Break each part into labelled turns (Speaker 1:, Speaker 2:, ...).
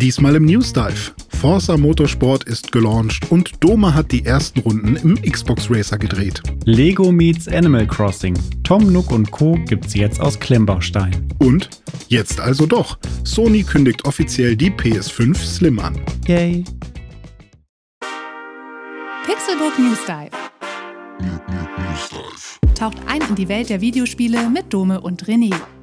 Speaker 1: Diesmal im News Dive. Forza Motorsport ist gelauncht und Doma hat die ersten Runden im Xbox Racer gedreht.
Speaker 2: Lego meets Animal Crossing. Tom Nook und Co. gibt's jetzt aus Klemmbaustein.
Speaker 1: Und jetzt also doch. Sony kündigt offiziell die PS5 Slim an.
Speaker 2: Yay.
Speaker 3: Pixelbook News Dive. Taucht ein in die Welt der Videospiele mit Dome und René.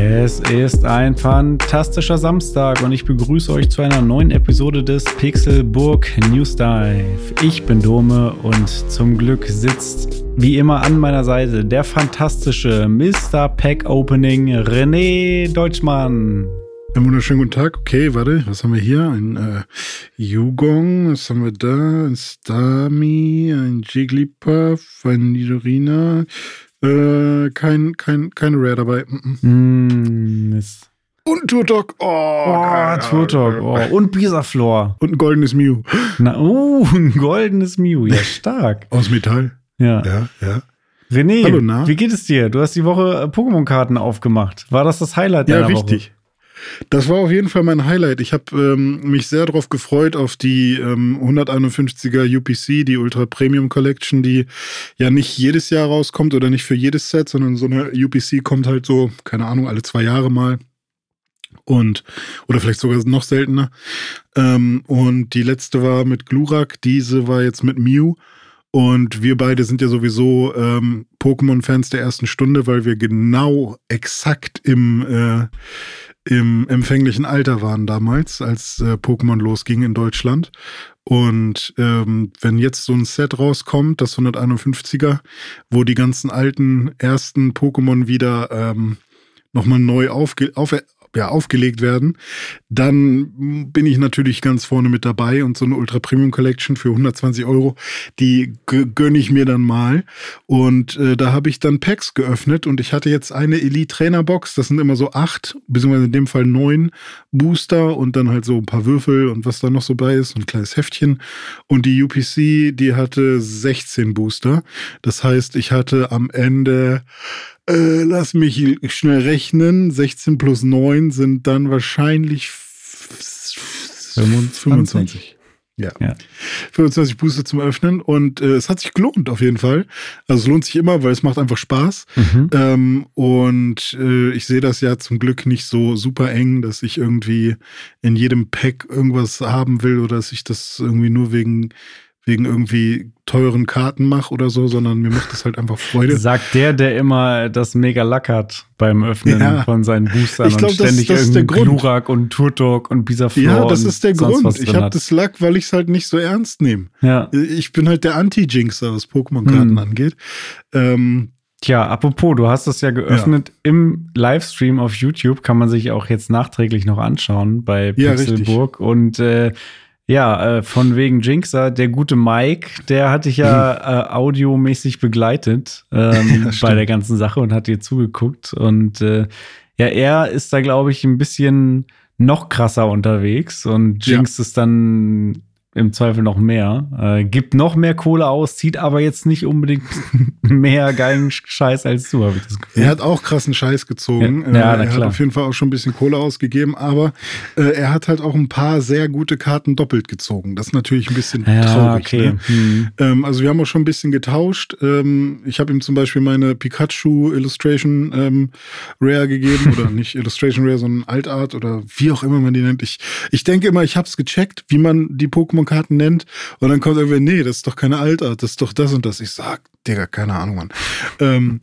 Speaker 2: Es ist ein fantastischer Samstag und ich begrüße euch zu einer neuen Episode des Pixelburg News Dive. Ich bin Dome und zum Glück sitzt wie immer an meiner Seite der fantastische Mr. Pack Opening René Deutschmann.
Speaker 1: Einen wunderschönen guten Tag. Okay, warte, was haben wir hier? Ein äh, Yugong, was haben wir da? Ein Stami, ein Jigglypuff, ein Nidorina. Äh, kein, kein, keine Rare dabei. Mm,
Speaker 2: Mm, Mist.
Speaker 1: Und Turtok. Oh,
Speaker 2: Oh. Turtok. Oh, und Bisaflor.
Speaker 1: Und ein goldenes Mew.
Speaker 2: Na, oh, ein goldenes Mew. Ja, stark.
Speaker 1: Aus Metall.
Speaker 2: Ja.
Speaker 1: Ja, ja.
Speaker 2: René,
Speaker 1: Hallo,
Speaker 2: wie geht es dir? Du hast die Woche äh, Pokémon-Karten aufgemacht. War das das Highlight
Speaker 1: Ja,
Speaker 2: deiner
Speaker 1: richtig. Das war auf jeden Fall mein Highlight. Ich habe ähm, mich sehr darauf gefreut auf die ähm, 151er UPC, die Ultra Premium Collection, die ja nicht jedes Jahr rauskommt oder nicht für jedes Set, sondern so eine UPC kommt halt so, keine Ahnung, alle zwei Jahre mal. Und, oder vielleicht sogar noch seltener. Ähm, und die letzte war mit Glurak, diese war jetzt mit Mew. Und wir beide sind ja sowieso ähm, Pokémon-Fans der ersten Stunde, weil wir genau exakt im, äh, im empfänglichen Alter waren damals, als äh, Pokémon losging in Deutschland. Und ähm, wenn jetzt so ein Set rauskommt, das 151er, wo die ganzen alten ersten Pokémon wieder ähm, nochmal neu aufge auf ja, aufgelegt werden, dann bin ich natürlich ganz vorne mit dabei und so eine Ultra Premium Collection für 120 Euro, die gönne ich mir dann mal. Und äh, da habe ich dann Packs geöffnet und ich hatte jetzt eine Elite Trainer Box, das sind immer so acht, beziehungsweise in dem Fall neun Booster und dann halt so ein paar Würfel und was da noch so bei ist, ein kleines Heftchen. Und die UPC, die hatte 16 Booster. Das heißt, ich hatte am Ende äh, lass mich schnell rechnen. 16 plus 9 sind dann wahrscheinlich
Speaker 2: 25.
Speaker 1: 25. Ja.
Speaker 2: Ja.
Speaker 1: 25 Booster zum Öffnen und äh, es hat sich gelohnt auf jeden Fall. Also es lohnt sich immer, weil es macht einfach Spaß.
Speaker 2: Mhm.
Speaker 1: Ähm, und äh, ich sehe das ja zum Glück nicht so super eng, dass ich irgendwie in jedem Pack irgendwas haben will oder dass ich das irgendwie nur wegen wegen irgendwie teuren Karten mache oder so, sondern mir macht das halt einfach Freude.
Speaker 2: Sagt der, der immer das mega Lack hat beim Öffnen
Speaker 1: Ja.
Speaker 2: von seinen Boostern
Speaker 1: Ich glaub,
Speaker 2: und
Speaker 1: das-
Speaker 2: ständig
Speaker 1: das ist der
Speaker 2: irgendeinen
Speaker 1: Grund.
Speaker 2: Glurak und Turtok und Bisaflor
Speaker 1: Ja, das ist der Grund.
Speaker 2: was
Speaker 1: Ich habe das Lack, weil ich es halt nicht so ernst nehme.
Speaker 2: Ja.
Speaker 1: Ich bin halt der Anti-Jinxer, was Pokémon-Karten
Speaker 2: Hm.
Speaker 1: angeht. Ähm,
Speaker 2: Tja, apropos, du hast das ja geöffnet im Livestream auf YouTube, kann man sich auch jetzt nachträglich noch anschauen bei
Speaker 1: Ja,
Speaker 2: Pixelburg. Und äh, ja, äh, von wegen Jinxer, der gute Mike, der hat dich ja äh, audiomäßig begleitet ähm,
Speaker 1: Ja,
Speaker 2: bei der ganzen Sache und hat dir zugeguckt. Und äh, ja, er ist da, glaube ich, ein bisschen noch krasser unterwegs und
Speaker 1: Ja.
Speaker 2: jinxt es dann im Zweifel noch mehr. Äh, gibt noch mehr Kohle aus, zieht aber jetzt nicht unbedingt mehr geilen Scheiß als du, habe ich das Gefühl.
Speaker 1: Er hat auch krassen Scheiß gezogen.
Speaker 2: Ja, ja,
Speaker 1: Äh, er hat
Speaker 2: klar.
Speaker 1: auf jeden Fall auch schon ein bisschen Kohle ausgegeben, aber äh, er hat halt auch ein paar sehr gute Karten doppelt gezogen. Das ist natürlich ein bisschen
Speaker 2: ja,
Speaker 1: traurig.
Speaker 2: okay.
Speaker 1: Ne?
Speaker 2: Hm.
Speaker 1: Ähm, also wir haben auch schon ein bisschen getauscht. Ähm, ich habe ihm zum Beispiel meine Pikachu Illustration ähm, Rare gegeben oder nicht Illustration Rare, sondern Altart oder wie auch immer man die nennt. Ich, ich denke immer, ich habe es gecheckt, wie man die Pokémon-Karten nennt und dann kommt irgendwer, nee, das ist doch keine Altart, das ist doch das und das. Ich sag, Digga, keine Ahnung, Mann. ähm,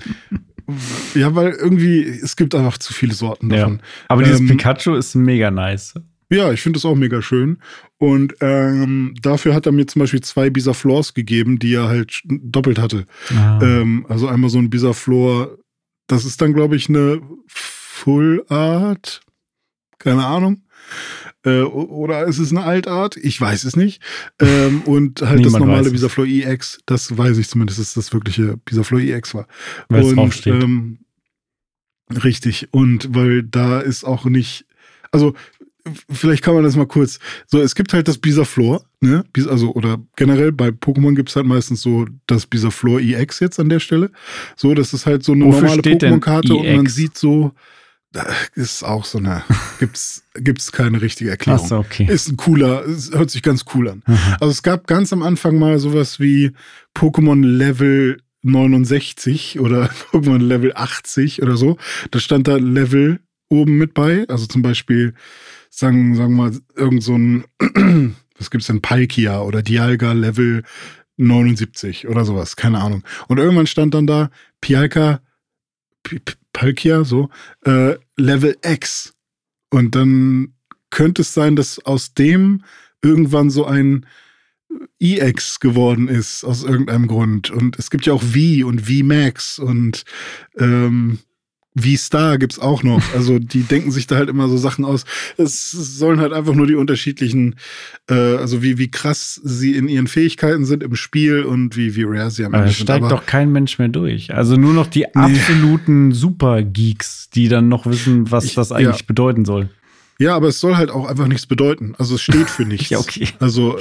Speaker 1: ja, weil irgendwie, es gibt einfach zu viele Sorten
Speaker 2: Ja.
Speaker 1: davon.
Speaker 2: Aber dieses
Speaker 1: Ähm,
Speaker 2: Pikachu ist mega nice.
Speaker 1: Ja, ich finde das auch mega schön. Und ähm, dafür hat er mir zum Beispiel zwei Bisaflors gegeben, die er halt doppelt hatte.
Speaker 2: Ah.
Speaker 1: Ähm, also einmal so ein Bisaflor, das ist dann, glaube ich, eine Full Art. Keine Ahnung. Äh, oder ist es eine Altart? Ich weiß es nicht. Ähm, und halt das
Speaker 2: Niemand weiß
Speaker 1: normale
Speaker 2: es.
Speaker 1: Bisaflor EX, das weiß ich zumindest, dass das wirkliche Bisaflor EX war.
Speaker 2: Weil es
Speaker 1: Und,
Speaker 2: draufsteht.
Speaker 1: Ähm, richtig. Und weil da ist auch nicht, also vielleicht kann man das mal kurz. So, es gibt halt das Bisaflor, ne? Also, oder generell bei Pokémon gibt es halt meistens so das Bisaflor EX jetzt an der Stelle. So, das ist halt so eine
Speaker 2: Wofür
Speaker 1: normale Pokémon-Karte und man
Speaker 2: EX?
Speaker 1: sieht so, ist auch so eine, gibt's, gibt's keine richtige Erklärung.
Speaker 2: Ach so, okay.
Speaker 1: Ist ein cooler, hört sich ganz cool an. Also es gab ganz am Anfang mal sowas wie Pokémon Level 69 oder Pokémon Level 80 oder so. Da stand da Level oben mit bei. Also zum Beispiel, sagen, sagen wir mal, irgend so ein, was gibt's denn, Palkia oder Dialga Level 79 oder sowas, keine Ahnung. Und irgendwann stand dann da Pialka, Palkia, so, äh, Level X. Und dann könnte es sein, dass aus dem irgendwann so ein EX geworden ist, aus irgendeinem Grund. Und es gibt ja auch V und V Max und ähm, V-Star gibt's auch noch. Also die denken sich da halt immer so Sachen aus. Es sollen halt einfach nur die unterschiedlichen, äh, also wie, wie krass sie in ihren Fähigkeiten sind im Spiel und wie, wie rare sie am Ende sind.
Speaker 2: steigt doch kein Mensch mehr durch. Also nur noch die absoluten Super-Geeks, die dann noch wissen, was
Speaker 1: Ich-
Speaker 2: das eigentlich
Speaker 1: ja.
Speaker 2: bedeuten soll.
Speaker 1: Ja, aber es soll halt auch einfach nichts bedeuten. Also es steht für nichts.
Speaker 2: Ja, okay.
Speaker 1: Also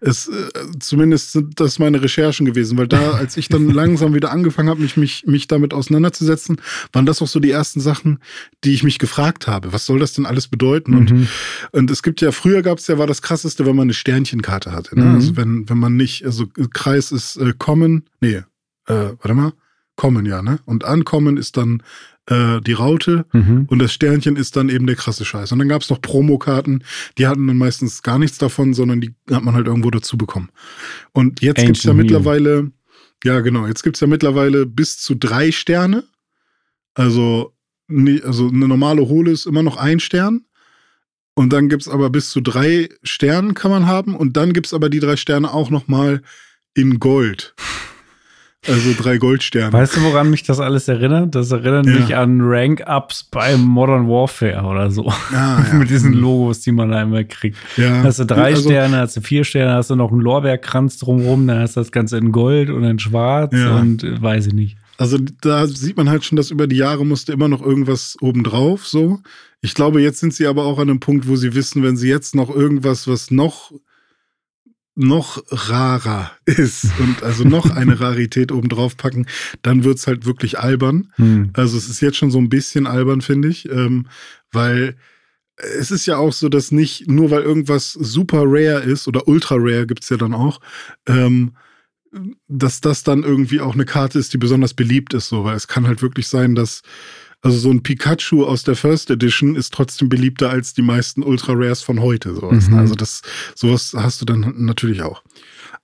Speaker 1: es, äh, zumindest sind das meine Recherchen gewesen, weil da, als ich dann langsam wieder angefangen habe, mich, mich, mich damit auseinanderzusetzen, waren das auch so die ersten Sachen, die ich mich gefragt habe. Was soll das denn alles bedeuten? Und,
Speaker 2: Mhm.
Speaker 1: und es gibt ja, früher gab es ja, war das krasseste, wenn man eine Sternchenkarte hatte. Ne?
Speaker 2: Mhm.
Speaker 1: Also wenn, wenn man nicht, also Kreis ist äh, Common, nee, äh, warte mal, Common, ja, ne? Und Ankommen ist dann äh, die Raute
Speaker 2: Mhm.
Speaker 1: und das Sternchen ist dann eben der krasse Scheiß. Und dann gab es noch Promokarten, die hatten dann meistens gar nichts davon, sondern die hat man halt irgendwo dazu bekommen. Und jetzt gibt's ja
Speaker 2: Ancient
Speaker 1: mittlerweile, ja genau, jetzt gibt's ja mittlerweile bis zu drei Sterne. Also, also eine normale Hohle ist immer noch ein Stern. Und dann gibt's aber bis zu drei Sternen kann man haben. Und dann gibt's aber die drei Sterne auch noch mal in Gold. Also drei Goldsterne.
Speaker 2: Weißt du, woran mich das alles erinnert? Das erinnert
Speaker 1: Ja.
Speaker 2: mich an Rank-Ups bei Modern Warfare oder so.
Speaker 1: Ah, ja.
Speaker 2: Mit diesen
Speaker 1: Hm.
Speaker 2: Logos, die man da immer kriegt.
Speaker 1: Ja.
Speaker 2: Hast du drei
Speaker 1: Also-
Speaker 2: Sterne, hast du vier Sterne, hast du noch einen Lorbeerkranz drumrum, dann hast du das Ganze in Gold und in Schwarz
Speaker 1: Ja.
Speaker 2: und äh, weiß ich nicht.
Speaker 1: Also da sieht man halt schon, dass über die Jahre musste immer noch irgendwas obendrauf so. Ich glaube, jetzt sind sie aber auch an einem Punkt, wo sie wissen, wenn sie jetzt noch irgendwas, was noch noch rarer ist und also noch eine Rarität obendrauf packen, dann wird's halt wirklich albern.
Speaker 2: Hm.
Speaker 1: Also es ist jetzt schon so ein bisschen albern, finde ich, ähm, weil es ist ja auch so, dass nicht nur weil irgendwas super rare ist oder ultra rare gibt's ja dann auch, ähm, dass das dann irgendwie auch eine Karte ist, die besonders beliebt ist, so, weil es kann halt wirklich sein, dass also so ein Pikachu aus der First Edition ist trotzdem beliebter als die meisten Ultra Rares von heute. Sowas.
Speaker 2: Mhm.
Speaker 1: Also das, sowas hast du dann natürlich auch.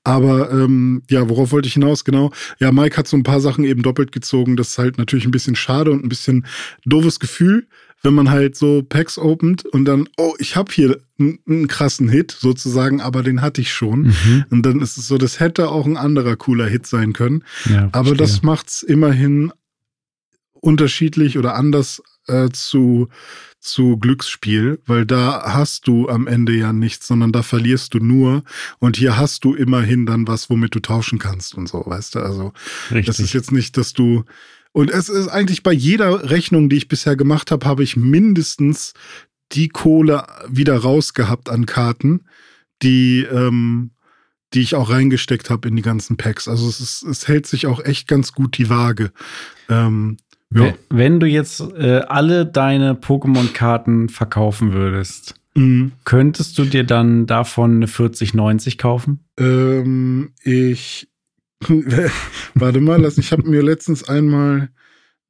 Speaker 1: Aber ähm, ja, worauf wollte ich hinaus? Genau. Ja, Mike hat so ein paar Sachen eben doppelt gezogen. Das ist halt natürlich ein bisschen schade und ein bisschen doofes Gefühl, wenn man halt so Packs opent und dann, oh, ich habe hier einen, einen krassen Hit sozusagen, aber den hatte ich schon.
Speaker 2: Mhm.
Speaker 1: Und dann ist es so, das hätte auch ein anderer cooler Hit sein können.
Speaker 2: Ja,
Speaker 1: Aber
Speaker 2: verstehe.
Speaker 1: das macht's immerhin unterschiedlich oder anders äh, zu, zu Glücksspiel, weil da hast du am Ende ja nichts, sondern da verlierst du nur. Und hier hast du immerhin dann was, womit du tauschen kannst und so, weißt du? Also,
Speaker 2: Richtig.
Speaker 1: das ist jetzt nicht, dass du. Und es ist eigentlich bei jeder Rechnung, die ich bisher gemacht habe, habe ich mindestens die Kohle wieder rausgehabt an Karten, die, ähm, die ich auch reingesteckt habe in die ganzen Packs. Also es, ist, es hält sich auch echt ganz gut die Waage. Ähm, ja.
Speaker 2: Wenn- du jetzt äh, alle deine Pokémon-Karten verkaufen würdest,
Speaker 1: Mhm.
Speaker 2: könntest du dir dann davon eine 4090 kaufen?
Speaker 1: Ähm, ich warte mal, lass, ich habe mir letztens einmal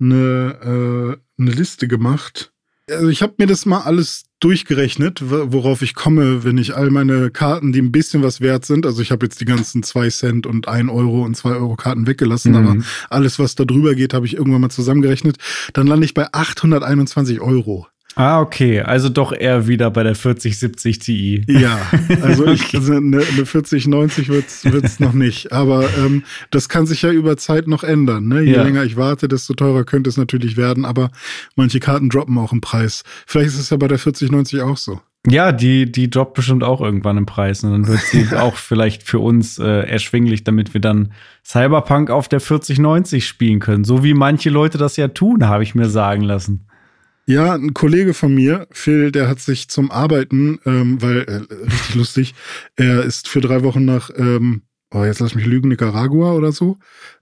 Speaker 1: eine, äh, eine Liste gemacht. Also ich habe mir das mal alles durchgerechnet, wo- worauf ich komme, wenn ich all meine Karten, die ein bisschen was wert sind, also ich habe jetzt die ganzen 2 Cent und 1 Euro und 2 Euro Karten weggelassen,
Speaker 2: Mhm.
Speaker 1: aber alles, was da drüber geht, habe ich irgendwann mal zusammengerechnet. Dann lande ich bei 821 Euro.
Speaker 2: Ah, okay. Also doch eher wieder bei der 4070 Ti.
Speaker 1: Ja, also, ich,
Speaker 2: Okay.
Speaker 1: also eine, eine 4090 wird's wird's noch nicht. Aber ähm, das kann sich ja über Zeit noch ändern. Ne? Je
Speaker 2: Ja.
Speaker 1: länger ich warte, desto teurer könnte es natürlich werden. Aber manche Karten droppen auch im Preis. Vielleicht ist es ja bei der 4090 auch so.
Speaker 2: Ja, die, die droppt bestimmt auch irgendwann im Preis. Und dann wird sie auch vielleicht für uns äh, erschwinglich, damit wir dann Cyberpunk auf der 4090 spielen können. So wie manche Leute das ja tun, habe ich mir sagen lassen.
Speaker 1: Ja, ein Kollege von mir, Phil, der hat sich zum Arbeiten, ähm, weil, äh, richtig lustig, er ist für drei Wochen nach, ähm, oh, jetzt lass mich lügen, Nicaragua oder so,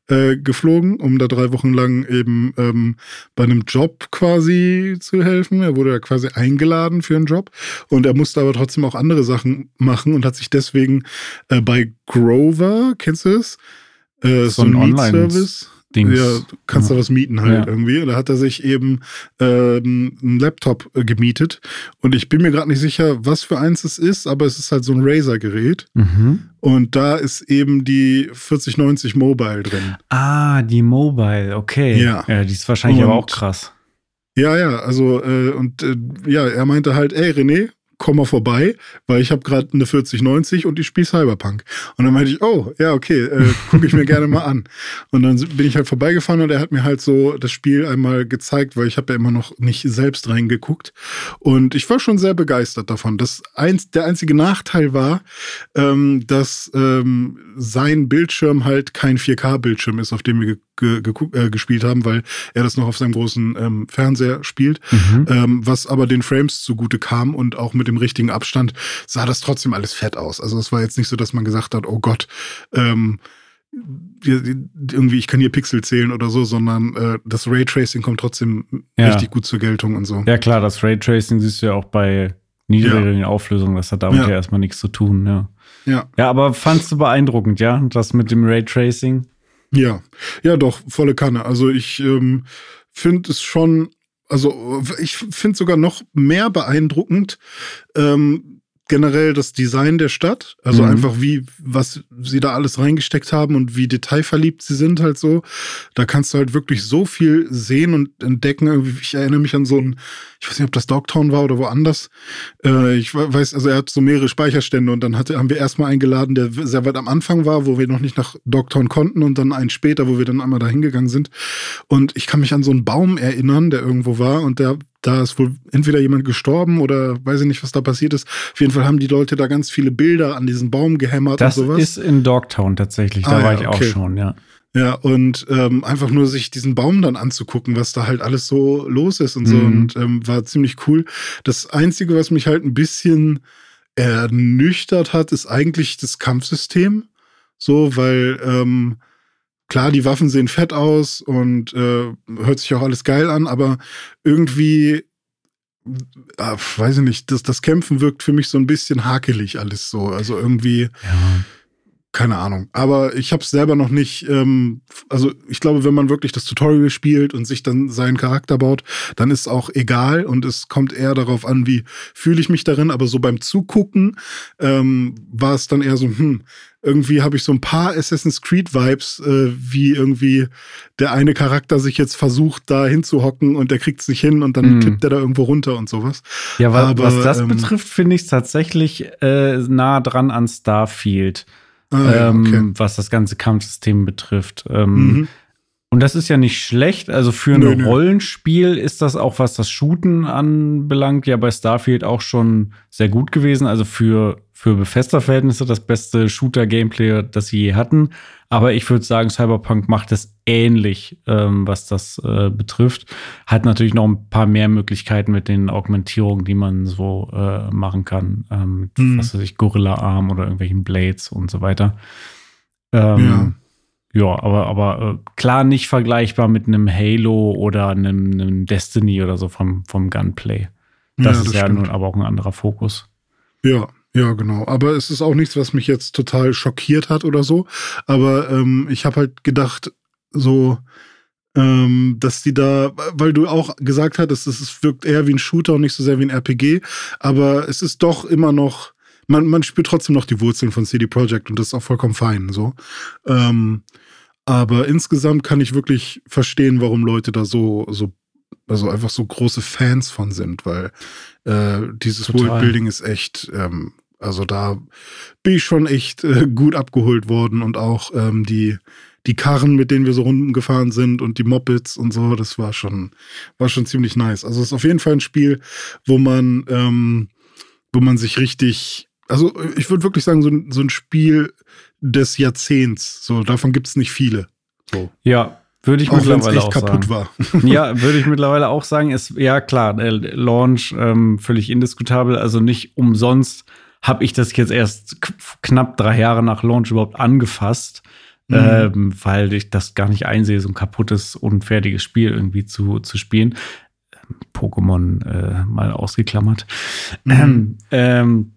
Speaker 1: äh, geflogen, um da drei Wochen lang eben ähm, bei einem Job quasi zu helfen. Er wurde ja quasi eingeladen für einen Job und er musste aber trotzdem auch andere Sachen machen und hat sich deswegen äh, bei Grover, kennst du es? Äh, so, ein Mietservice.
Speaker 2: Dings.
Speaker 1: Ja, du kannst
Speaker 2: Ja.
Speaker 1: da was mieten halt
Speaker 2: Ja.
Speaker 1: irgendwie. Und da hat er sich eben ähm, einen Laptop äh, gemietet. Und ich bin mir gerade nicht sicher, was für eins es ist, aber es ist halt so ein Razer-Gerät.
Speaker 2: Mhm.
Speaker 1: Und da ist eben die 4090 Mobile drin.
Speaker 2: Ah, die Mobile, okay.
Speaker 1: Ja.
Speaker 2: ja die ist wahrscheinlich aber auch
Speaker 1: Und-
Speaker 2: krass.
Speaker 1: Ja, ja, also äh, und äh, ja, er meinte halt, ey René, komm mal vorbei, weil ich habe gerade eine 4090 und ich spiele Cyberpunk. Und dann meinte ich, oh, ja, okay, äh, gucke ich mir gerne mal an. Und dann bin ich halt vorbeigefahren und er hat mir halt so das Spiel einmal gezeigt, weil ich habe ja immer noch nicht selbst reingeguckt. Und ich war schon sehr begeistert davon. Das eins, der einzige Nachteil war, ähm, dass ähm, sein Bildschirm halt kein 4K-Bildschirm ist, auf dem wir ge äh, gespielt haben, weil er das noch auf seinem großen ähm, Fernseher spielt.
Speaker 2: Mhm.
Speaker 1: Ähm, was aber den Frames zugute kam und auch mit dem richtigen Abstand sah das trotzdem alles fett aus. Also es war jetzt nicht so, dass man gesagt hat, oh Gott, ähm, irgendwie ich kann hier Pixel zählen oder so, sondern äh, das Raytracing kommt trotzdem
Speaker 2: Ja.
Speaker 1: richtig gut zur Geltung und so.
Speaker 2: Ja, klar, das Raytracing siehst du ja auch bei niedrigen Auflösungen. Das hat damit ja.
Speaker 1: Ja.
Speaker 2: erstmal nichts zu tun, ja.
Speaker 1: Ja,
Speaker 2: Ja, aber fandst du beeindruckend, ja, das mit dem Raytracing?
Speaker 1: Ja, ja, doch volle Kanne. Also ich ähm, finde es schon, also ich finde sogar noch mehr beeindruckend. Ähm, generell das Design der Stadt, also
Speaker 2: Mhm.
Speaker 1: einfach wie, was sie da alles reingesteckt haben und wie detailverliebt sie sind halt so. Da kannst du halt wirklich so viel sehen und entdecken. Ich erinnere mich an so ein, ich weiß nicht, ob das Dogtown war oder woanders. Äh, ich we- weiß, also er hat so mehrere Speicherstände und dann hatte, haben wir erstmal eingeladen, der sehr weit am Anfang war, wo wir noch nicht nach Dogtown konnten und dann einen später, wo wir dann einmal da hingegangen sind. Und ich kann mich an so einen Baum erinnern, der irgendwo war und der da ist wohl entweder jemand gestorben oder weiß ich nicht, was da passiert ist. Auf jeden Fall haben die Leute da ganz viele Bilder an diesen Baum gehämmert
Speaker 2: Das
Speaker 1: und sowas.
Speaker 2: ist in Dogtown tatsächlich, da
Speaker 1: Ah,
Speaker 2: war
Speaker 1: ja,
Speaker 2: ich auch
Speaker 1: okay.
Speaker 2: schon, ja.
Speaker 1: Ja, und ähm, einfach nur sich diesen Baum dann anzugucken, was da halt alles so los ist und so.
Speaker 2: Mhm.
Speaker 1: Und ähm, war ziemlich cool. Das Einzige, was mich halt ein bisschen ernüchtert hat, ist eigentlich das Kampfsystem. So, weil ähm, klar, die Waffen sehen fett aus und äh, hört sich auch alles geil an, aber irgendwie, äh, weiß ich nicht, das, das Kämpfen wirkt für mich so ein bisschen hakelig alles so. Also irgendwie
Speaker 2: Ja,
Speaker 1: keine Ahnung. Aber ich habe es selber noch nicht. Ähm, also ich glaube, wenn man wirklich das Tutorial spielt und sich dann seinen Charakter baut, dann ist auch egal und es kommt eher darauf an, wie fühle ich mich darin. Aber so beim Zugucken ähm, war es dann eher so, hm, irgendwie habe ich so ein paar Assassin's Creed Vibes, äh, wie irgendwie der eine Charakter sich jetzt versucht, da hinzuhocken und der kriegt es nicht hin und dann
Speaker 2: Mhm.
Speaker 1: klippt er da irgendwo runter und sowas.
Speaker 2: ja wa
Speaker 1: Aber,
Speaker 2: was das
Speaker 1: ähm,
Speaker 2: betrifft, finde ich es tatsächlich äh, nah dran an Starfield,
Speaker 1: Ja,
Speaker 2: ähm,
Speaker 1: okay.
Speaker 2: was das ganze Kampfsystem betrifft. Ähm,
Speaker 1: Mhm.
Speaker 2: Und das ist ja nicht schlecht. Also für ein
Speaker 1: nö.
Speaker 2: Rollenspiel ist das auch, was das Shooten anbelangt, ja bei Starfield auch schon sehr gut gewesen. Also für, für Bethesda-Verhältnisse das beste Shooter-Gameplay, das sie je hatten. Aber ich würde sagen, Cyberpunk macht es ähnlich, ähm, was das äh, betrifft. Hat natürlich noch ein paar mehr Möglichkeiten mit den Augmentierungen, die man so äh, machen kann. Ähm, mit,
Speaker 1: Mhm.
Speaker 2: was weiß ich, Gorilla-Arm oder irgendwelchen Blades und so weiter. Ähm,
Speaker 1: Ja.
Speaker 2: ja, aber, aber äh, klar nicht vergleichbar mit einem Halo oder einem, einem Destiny oder so vom, vom Gunplay. Das ist ja
Speaker 1: stimmt.
Speaker 2: nun aber auch ein anderer Fokus.
Speaker 1: Ja, ja, genau. Aber es ist auch nichts, was mich jetzt total schockiert hat oder so. Aber ähm, ich habe halt gedacht, so, ähm, dass die da, weil du auch gesagt hattest, es wirkt eher wie ein Shooter und nicht so sehr wie ein RPG, aber es ist doch immer noch, man, man spürt trotzdem noch die Wurzeln von CD Projekt und das ist auch vollkommen fein, so. Ähm, aber insgesamt kann ich wirklich verstehen, warum Leute da so, so, also einfach so große Fans von sind, weil äh, dieses
Speaker 2: Total.
Speaker 1: Worldbuilding ist echt, ähm, also da bin ich schon echt äh, gut abgeholt worden und auch ähm, die, die Karren, mit denen wir so rumgefahren sind und die Mopeds und so, das war schon, war schon ziemlich nice. Also es ist auf jeden Fall ein Spiel, wo man, ähm, wo man sich richtig, also ich würde wirklich sagen, so, ein- so ein Spiel des Jahrzehnts. So, davon gibt es nicht viele. So.
Speaker 2: Ja, Würde ich
Speaker 1: auch
Speaker 2: mittlerweile
Speaker 1: echt
Speaker 2: auch
Speaker 1: kaputt
Speaker 2: sagen.
Speaker 1: war.
Speaker 2: ja, würde ich mittlerweile auch sagen. Ist, ja, klar, der Launch ähm, völlig indiskutabel. Also nicht umsonst habe ich das jetzt erst knapp drei Jahre nach Launch überhaupt angefasst, mhm. ähm, weil ich das gar nicht einsehe, so ein kaputtes, unfertiges Spiel irgendwie zu, zu spielen. Ähm, Pokémon äh, mal ausgeklammert. Mhm. Ähm, ähm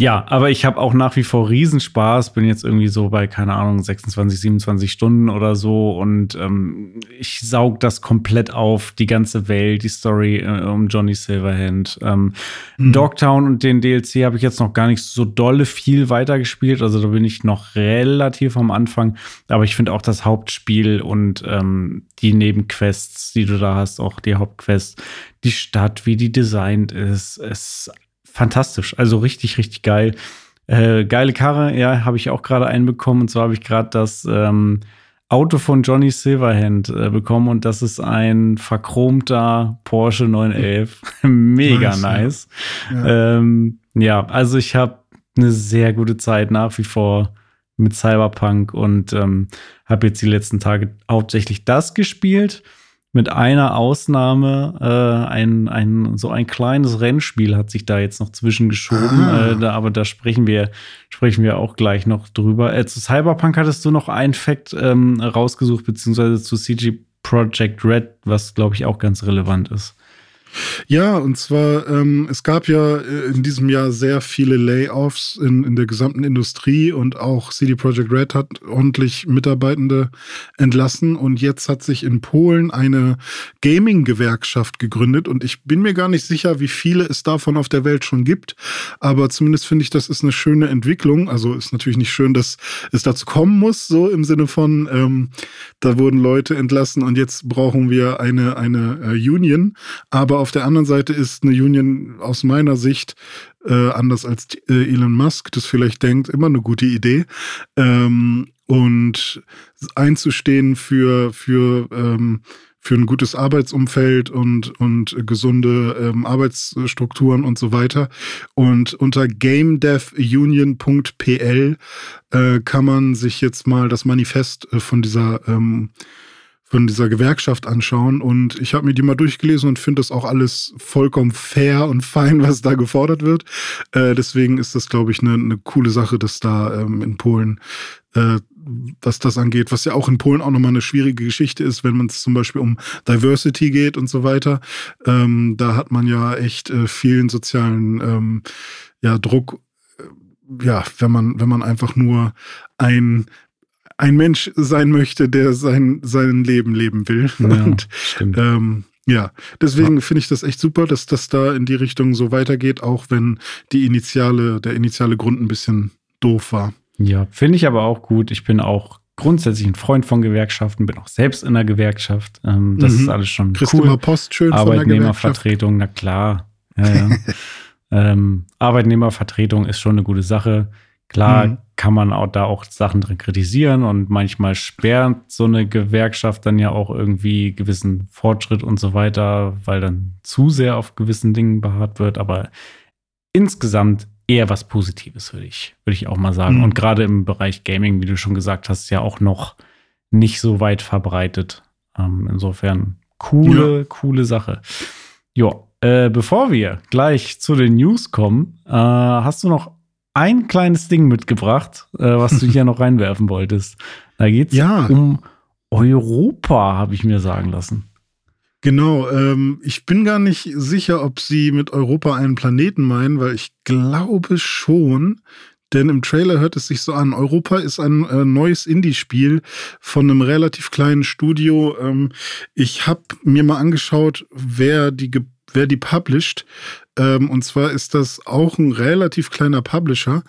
Speaker 2: ja, aber ich habe auch nach wie vor Riesenspaß. Bin jetzt irgendwie so bei, keine Ahnung, 26, 27 Stunden oder so. Und ähm, ich saug das komplett auf, die ganze Welt, die Story äh, um Johnny Silverhand. Ähm, mhm. Dogtown und den DLC habe ich jetzt noch gar nicht so dolle viel weitergespielt. Also da bin ich noch relativ am Anfang. Aber ich finde auch das Hauptspiel und ähm, die Nebenquests, die du da hast, auch die Hauptquests, die Stadt, wie die designt ist, ist fantastisch. Also richtig, richtig geil. Äh, geile Karre, ja, habe ich auch gerade einen bekommen. Und zwar habe ich gerade das ähm, Auto von Johnny Silverhand äh, bekommen und das ist ein verchromter Porsche 911. Mega nice. nice. Ja. Ähm, ja, also ich habe eine sehr gute Zeit nach wie vor mit Cyberpunk und ähm, habe jetzt die letzten Tage hauptsächlich das gespielt mit einer Ausnahme, äh, ein, ein, so ein kleines Rennspiel hat sich da jetzt noch zwischengeschoben. Ah. Äh, da, aber da sprechen wir, sprechen wir auch gleich noch drüber. Äh, zu Cyberpunk hattest du noch einen Fact ähm, rausgesucht, beziehungsweise zu CG Project Red, was glaube ich auch ganz relevant ist.
Speaker 1: Ja, und zwar, ähm, es gab ja äh, in diesem Jahr sehr viele Layoffs in, in der gesamten Industrie und auch CD Projekt Red hat ordentlich Mitarbeitende entlassen. Und jetzt hat sich in Polen eine Gaming-Gewerkschaft gegründet. Und ich bin mir gar nicht sicher, wie viele es davon auf der Welt schon gibt, aber zumindest finde ich, das ist eine schöne Entwicklung. Also ist natürlich nicht schön, dass es dazu kommen muss, so im Sinne von, ähm, da wurden Leute entlassen und jetzt brauchen wir eine, eine äh, Union, aber auf der anderen Seite ist eine Union aus meiner Sicht, äh, anders als äh, Elon Musk das vielleicht denkt, immer eine gute Idee. Ähm, und einzustehen für, für, ähm, für ein gutes Arbeitsumfeld und, und gesunde ähm, Arbeitsstrukturen und so weiter. Und unter gamedevunion.pl äh, kann man sich jetzt mal das Manifest äh, von dieser ähm, von dieser Gewerkschaft anschauen. Und ich habe mir die mal durchgelesen und finde das auch alles vollkommen fair und fein, was da gefordert wird. Äh, deswegen ist das, glaube ich, eine ne coole Sache, dass da ähm, in Polen, äh, was das angeht, was ja auch in Polen auch nochmal eine schwierige Geschichte ist, wenn man es zum Beispiel um Diversity geht und so weiter. Ähm, da hat man ja echt äh, vielen sozialen ähm, ja, Druck äh, ja, wenn man, wenn man einfach nur ein ein Mensch sein möchte, der sein, sein Leben leben will. Ja, und ähm, ja, deswegen ja. finde ich das echt super, dass das da in die Richtung so weitergeht, auch wenn die initiale, der initiale Grund ein bisschen doof war.
Speaker 2: Ja, finde ich aber auch gut. Ich bin auch grundsätzlich ein Freund von Gewerkschaften, bin auch selbst in der Gewerkschaft. Ähm, das mhm. ist alles schon
Speaker 1: Kriegst
Speaker 2: cool.
Speaker 1: Post schön
Speaker 2: Arbeitnehmervertretung, na klar. Ja, ja. ähm, Arbeitnehmervertretung ist schon eine gute Sache. Klar mhm. kann man auch da auch Sachen drin kritisieren und manchmal sperrt so eine Gewerkschaft dann ja auch irgendwie gewissen Fortschritt und so weiter, weil dann zu sehr auf gewissen Dingen beharrt wird. Aber insgesamt eher was Positives, würde ich, würde ich auch mal sagen. Mhm. Und gerade im Bereich Gaming, wie du schon gesagt hast, ja auch noch nicht so weit verbreitet. Ähm, insofern coole, ja. coole Sache. Ja, äh, bevor wir gleich zu den News kommen, äh, hast du noch ein kleines Ding mitgebracht, äh, was du hier noch reinwerfen wolltest. Da geht es ja. um Europa, habe ich mir sagen lassen.
Speaker 1: Genau, ähm, ich bin gar nicht sicher, ob sie mit Europa einen Planeten meinen, weil ich glaube schon, denn im Trailer hört es sich so an. Europa ist ein äh, neues Indie-Spiel von einem relativ kleinen Studio. Ähm, ich habe mir mal angeschaut, wer die, wer die published. Ähm, und zwar ist das auch ein relativ kleiner Publisher.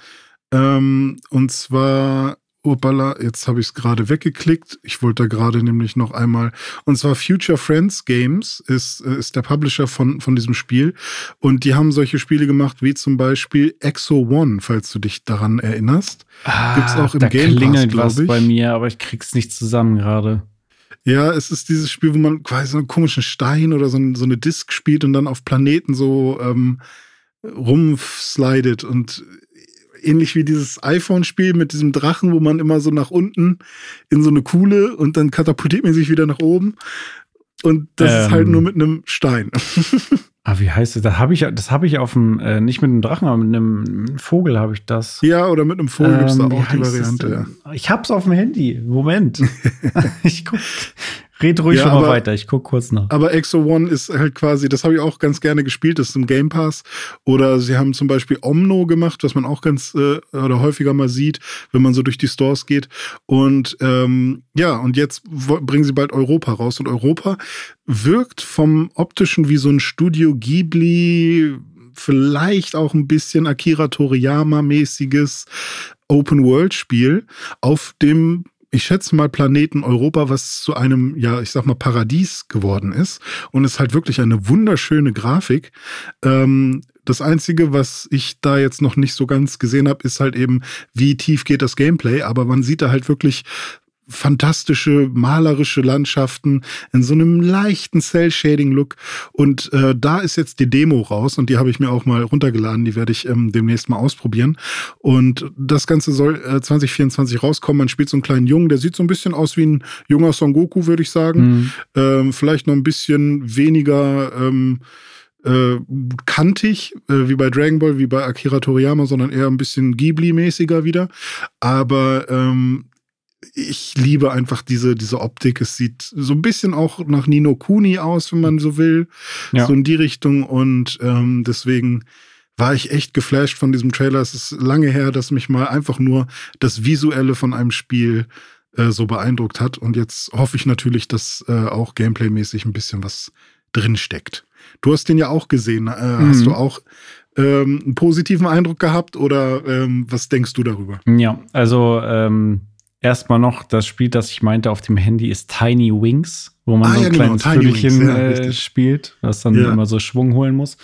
Speaker 1: Ähm, und zwar, opala, jetzt habe ich es gerade weggeklickt. Ich wollte da gerade nämlich noch einmal. Und zwar Future Friends Games ist, äh, ist der Publisher von, von diesem Spiel. Und die haben solche Spiele gemacht wie zum Beispiel Exo One, falls du dich daran erinnerst.
Speaker 2: Ah, Gibt's auch im da Game klingelt Pass, was ich. bei mir, aber ich krieg's nicht zusammen gerade.
Speaker 1: Ja, es ist dieses Spiel, wo man quasi so einen komischen Stein oder so, so eine Disk spielt und dann auf Planeten so ähm, rumslidet. Und ähnlich wie dieses iPhone-Spiel mit diesem Drachen, wo man immer so nach unten in so eine Kuhle und dann katapultiert man sich wieder nach oben. Und das ähm, ist halt ähm. nur mit einem Stein.
Speaker 2: Ah, wie heißt es? Das habe ich, das habe ich auf dem, äh, nicht mit einem Drachen, aber mit einem Vogel habe ich das.
Speaker 1: Ja, oder mit einem Vogel ähm, gibt es da auch die Variante.
Speaker 2: Ja. Ich hab's auf dem Handy. Moment. ich guck. Red ruhig ja, schon mal weiter, ich guck kurz nach.
Speaker 1: Aber Exo One ist halt quasi, das habe ich auch ganz gerne gespielt, das ist im Game Pass. Oder sie haben zum Beispiel Omno gemacht, was man auch ganz äh, oder häufiger mal sieht, wenn man so durch die Stores geht. Und ähm, ja, und jetzt bringen sie bald Europa raus. Und Europa wirkt vom optischen wie so ein Studio Ghibli, vielleicht auch ein bisschen Akira Toriyama-mäßiges Open-World-Spiel auf dem ich schätze mal, Planeten Europa, was zu einem, ja, ich sag mal, Paradies geworden ist. Und es ist halt wirklich eine wunderschöne Grafik. Ähm, das Einzige, was ich da jetzt noch nicht so ganz gesehen habe, ist halt eben, wie tief geht das Gameplay. Aber man sieht da halt wirklich fantastische malerische Landschaften in so einem leichten Cell-Shading-Look. Und äh, da ist jetzt die Demo raus und die habe ich mir auch mal runtergeladen. Die werde ich ähm, demnächst mal ausprobieren. Und das Ganze soll äh, 2024 rauskommen. Man spielt so einen kleinen Jungen, der sieht so ein bisschen aus wie ein junger Son Goku, würde ich sagen. Mhm. Ähm, vielleicht noch ein bisschen weniger. Ähm, äh, kantig, äh, wie bei Dragon Ball, wie bei Akira Toriyama, sondern eher ein bisschen Ghibli-mäßiger wieder. Aber ähm, ich liebe einfach diese, diese Optik. Es sieht so ein bisschen auch nach Nino Kuni aus, wenn man so will. Ja. So in die Richtung. Und ähm, deswegen war ich echt geflasht von diesem Trailer. Es ist lange her, dass mich mal einfach nur das Visuelle von einem Spiel äh, so beeindruckt hat. Und jetzt hoffe ich natürlich, dass äh, auch gameplaymäßig ein bisschen was drinsteckt. Du hast den ja auch gesehen. Äh, mhm. Hast du auch ähm, einen positiven Eindruck gehabt oder ähm, was denkst du darüber?
Speaker 2: Ja, also ähm, erstmal noch, das Spiel, das ich meinte auf dem Handy, ist Tiny Wings, wo man ah, so ein ja, genau. kleines Vögelchen ja, äh, spielt, was dann ja. immer so Schwung holen muss.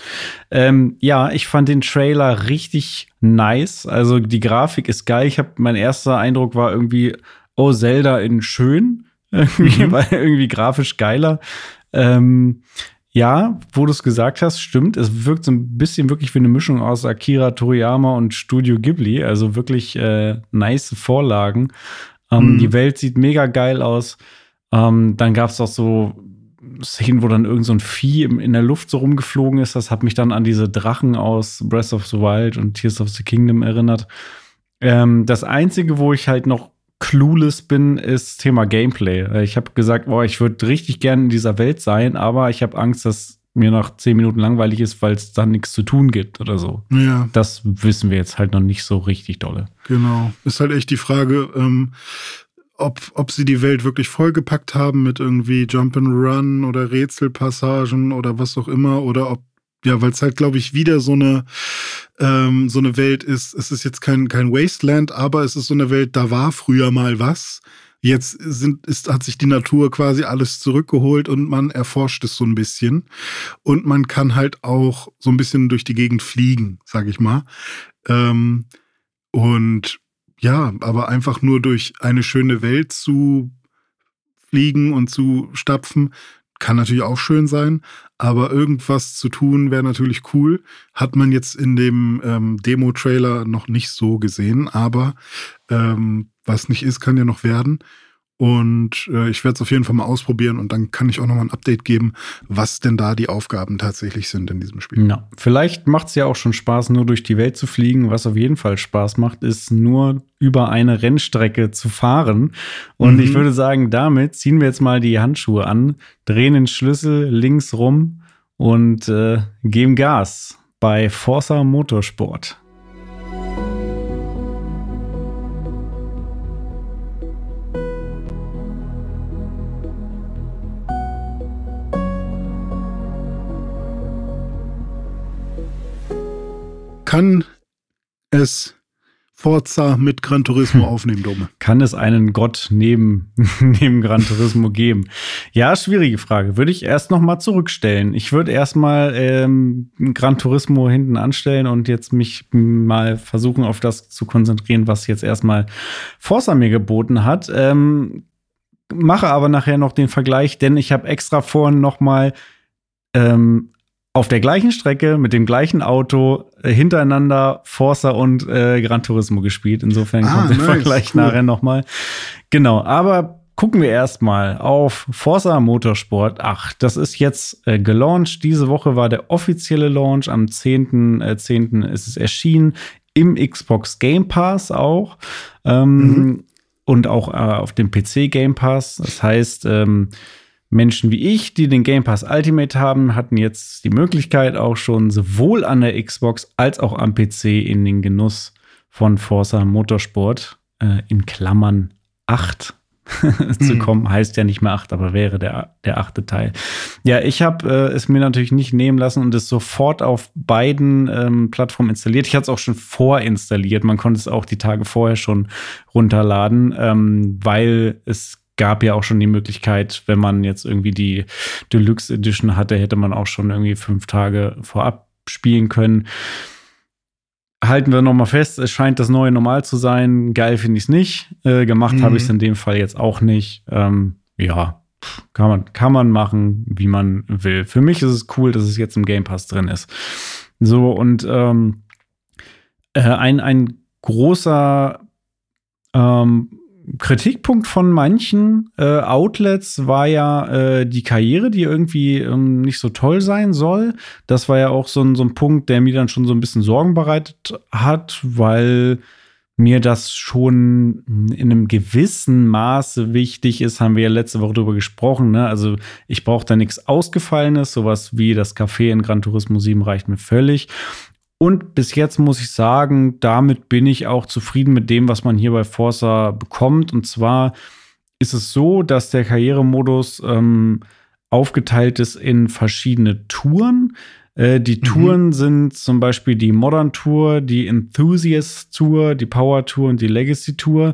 Speaker 2: Ähm, ja, ich fand den Trailer richtig nice. Also die Grafik ist geil. Ich habe mein erster Eindruck war irgendwie, oh, Zelda in schön. Irgendwie, mhm. weil irgendwie grafisch geiler. Ähm, ja, wo du es gesagt hast, stimmt. Es wirkt so ein bisschen wirklich wie eine Mischung aus Akira Toriyama und Studio Ghibli. Also wirklich äh, nice Vorlagen. Ähm, mhm. Die Welt sieht mega geil aus. Ähm, dann gab es auch so Szenen, wo dann irgend so ein Vieh in der Luft so rumgeflogen ist. Das hat mich dann an diese Drachen aus Breath of the Wild und Tears of the Kingdom erinnert. Ähm, das Einzige, wo ich halt noch clueless bin, ist Thema Gameplay. Ich habe gesagt, boah, ich würde richtig gerne in dieser Welt sein, aber ich habe Angst, dass mir nach zehn Minuten langweilig ist, weil es dann nichts zu tun gibt oder so. Ja. Das wissen wir jetzt halt noch nicht so richtig dolle.
Speaker 1: Genau. Ist halt echt die Frage, ähm, ob, ob sie die Welt wirklich vollgepackt haben mit irgendwie Jump and Run oder Rätselpassagen oder was auch immer oder ob ja, weil es halt, glaube ich, wieder so eine, ähm, so eine Welt ist. Es ist jetzt kein, kein Wasteland, aber es ist so eine Welt, da war früher mal was. Jetzt sind, ist, hat sich die Natur quasi alles zurückgeholt und man erforscht es so ein bisschen. Und man kann halt auch so ein bisschen durch die Gegend fliegen, sag ich mal. Ähm, und ja, aber einfach nur durch eine schöne Welt zu fliegen und zu stapfen, kann natürlich auch schön sein, aber irgendwas zu tun wäre natürlich cool. Hat man jetzt in dem ähm, Demo-Trailer noch nicht so gesehen, aber ähm, was nicht ist, kann ja noch werden. Und äh, ich werde es auf jeden Fall mal ausprobieren und dann kann ich auch noch mal ein Update geben, was denn da die Aufgaben tatsächlich sind in diesem Spiel.
Speaker 2: Ja, vielleicht macht es ja auch schon Spaß, nur durch die Welt zu fliegen. Was auf jeden Fall Spaß macht, ist nur über eine Rennstrecke zu fahren. Und mhm. ich würde sagen, damit ziehen wir jetzt mal die Handschuhe an, drehen den Schlüssel links rum und äh, geben Gas bei Forza Motorsport.
Speaker 1: Kann es Forza mit Gran Turismo hm. aufnehmen, Dome?
Speaker 2: Kann es einen Gott neben, neben Gran Turismo geben? Ja, schwierige Frage. Würde ich erst noch mal zurückstellen. Ich würde erst mal ähm, Gran Turismo hinten anstellen und jetzt mich mal versuchen, auf das zu konzentrieren, was jetzt erstmal Forza mir geboten hat. Ähm, mache aber nachher noch den Vergleich, denn ich habe extra vorhin noch mal ähm, auf der gleichen Strecke mit dem gleichen Auto äh, hintereinander Forza und äh, Gran Turismo gespielt. Insofern ah, kommt der nice, Vergleich cool. nachher nochmal. Genau, aber gucken wir erstmal auf Forza Motorsport 8. Das ist jetzt äh, gelauncht. Diese Woche war der offizielle Launch. Am 10.10. Äh, 10. ist es erschienen. Im Xbox Game Pass auch. Ähm, mhm. Und auch äh, auf dem PC Game Pass. Das heißt, ähm, Menschen wie ich, die den Game Pass Ultimate haben, hatten jetzt die Möglichkeit auch schon sowohl an der Xbox als auch am PC in den Genuss von Forza Motorsport äh, in Klammern 8 zu hm. kommen. Heißt ja nicht mehr 8, aber wäre der, der achte Teil. Ja, ich habe äh, es mir natürlich nicht nehmen lassen und es sofort auf beiden ähm, Plattformen installiert. Ich hatte es auch schon vorinstalliert. Man konnte es auch die Tage vorher schon runterladen, ähm, weil es gab ja auch schon die Möglichkeit, wenn man jetzt irgendwie die Deluxe Edition hatte, hätte man auch schon irgendwie fünf Tage vorab spielen können. Halten wir nochmal fest, es scheint das neue Normal zu sein. Geil finde ich es nicht. Äh, gemacht mhm. habe ich es in dem Fall jetzt auch nicht. Ähm, ja, kann man, kann man machen, wie man will. Für mich ist es cool, dass es jetzt im Game Pass drin ist. So, und ähm, äh, ein, ein großer ähm, Kritikpunkt von manchen äh, Outlets war ja äh, die Karriere, die irgendwie ähm, nicht so toll sein soll. Das war ja auch so ein, so ein Punkt, der mir dann schon so ein bisschen Sorgen bereitet hat, weil mir das schon in einem gewissen Maße wichtig ist, haben wir ja letzte Woche drüber gesprochen. Ne? Also ich brauche da nichts Ausgefallenes, sowas wie das Café in Gran Turismo 7 reicht mir völlig. Und bis jetzt muss ich sagen, damit bin ich auch zufrieden mit dem, was man hier bei Forza bekommt. Und zwar ist es so, dass der Karrieremodus ähm, aufgeteilt ist in verschiedene Touren. Äh, die mhm. Touren sind zum Beispiel die Modern Tour, die Enthusiast Tour, die Power Tour und die Legacy Tour.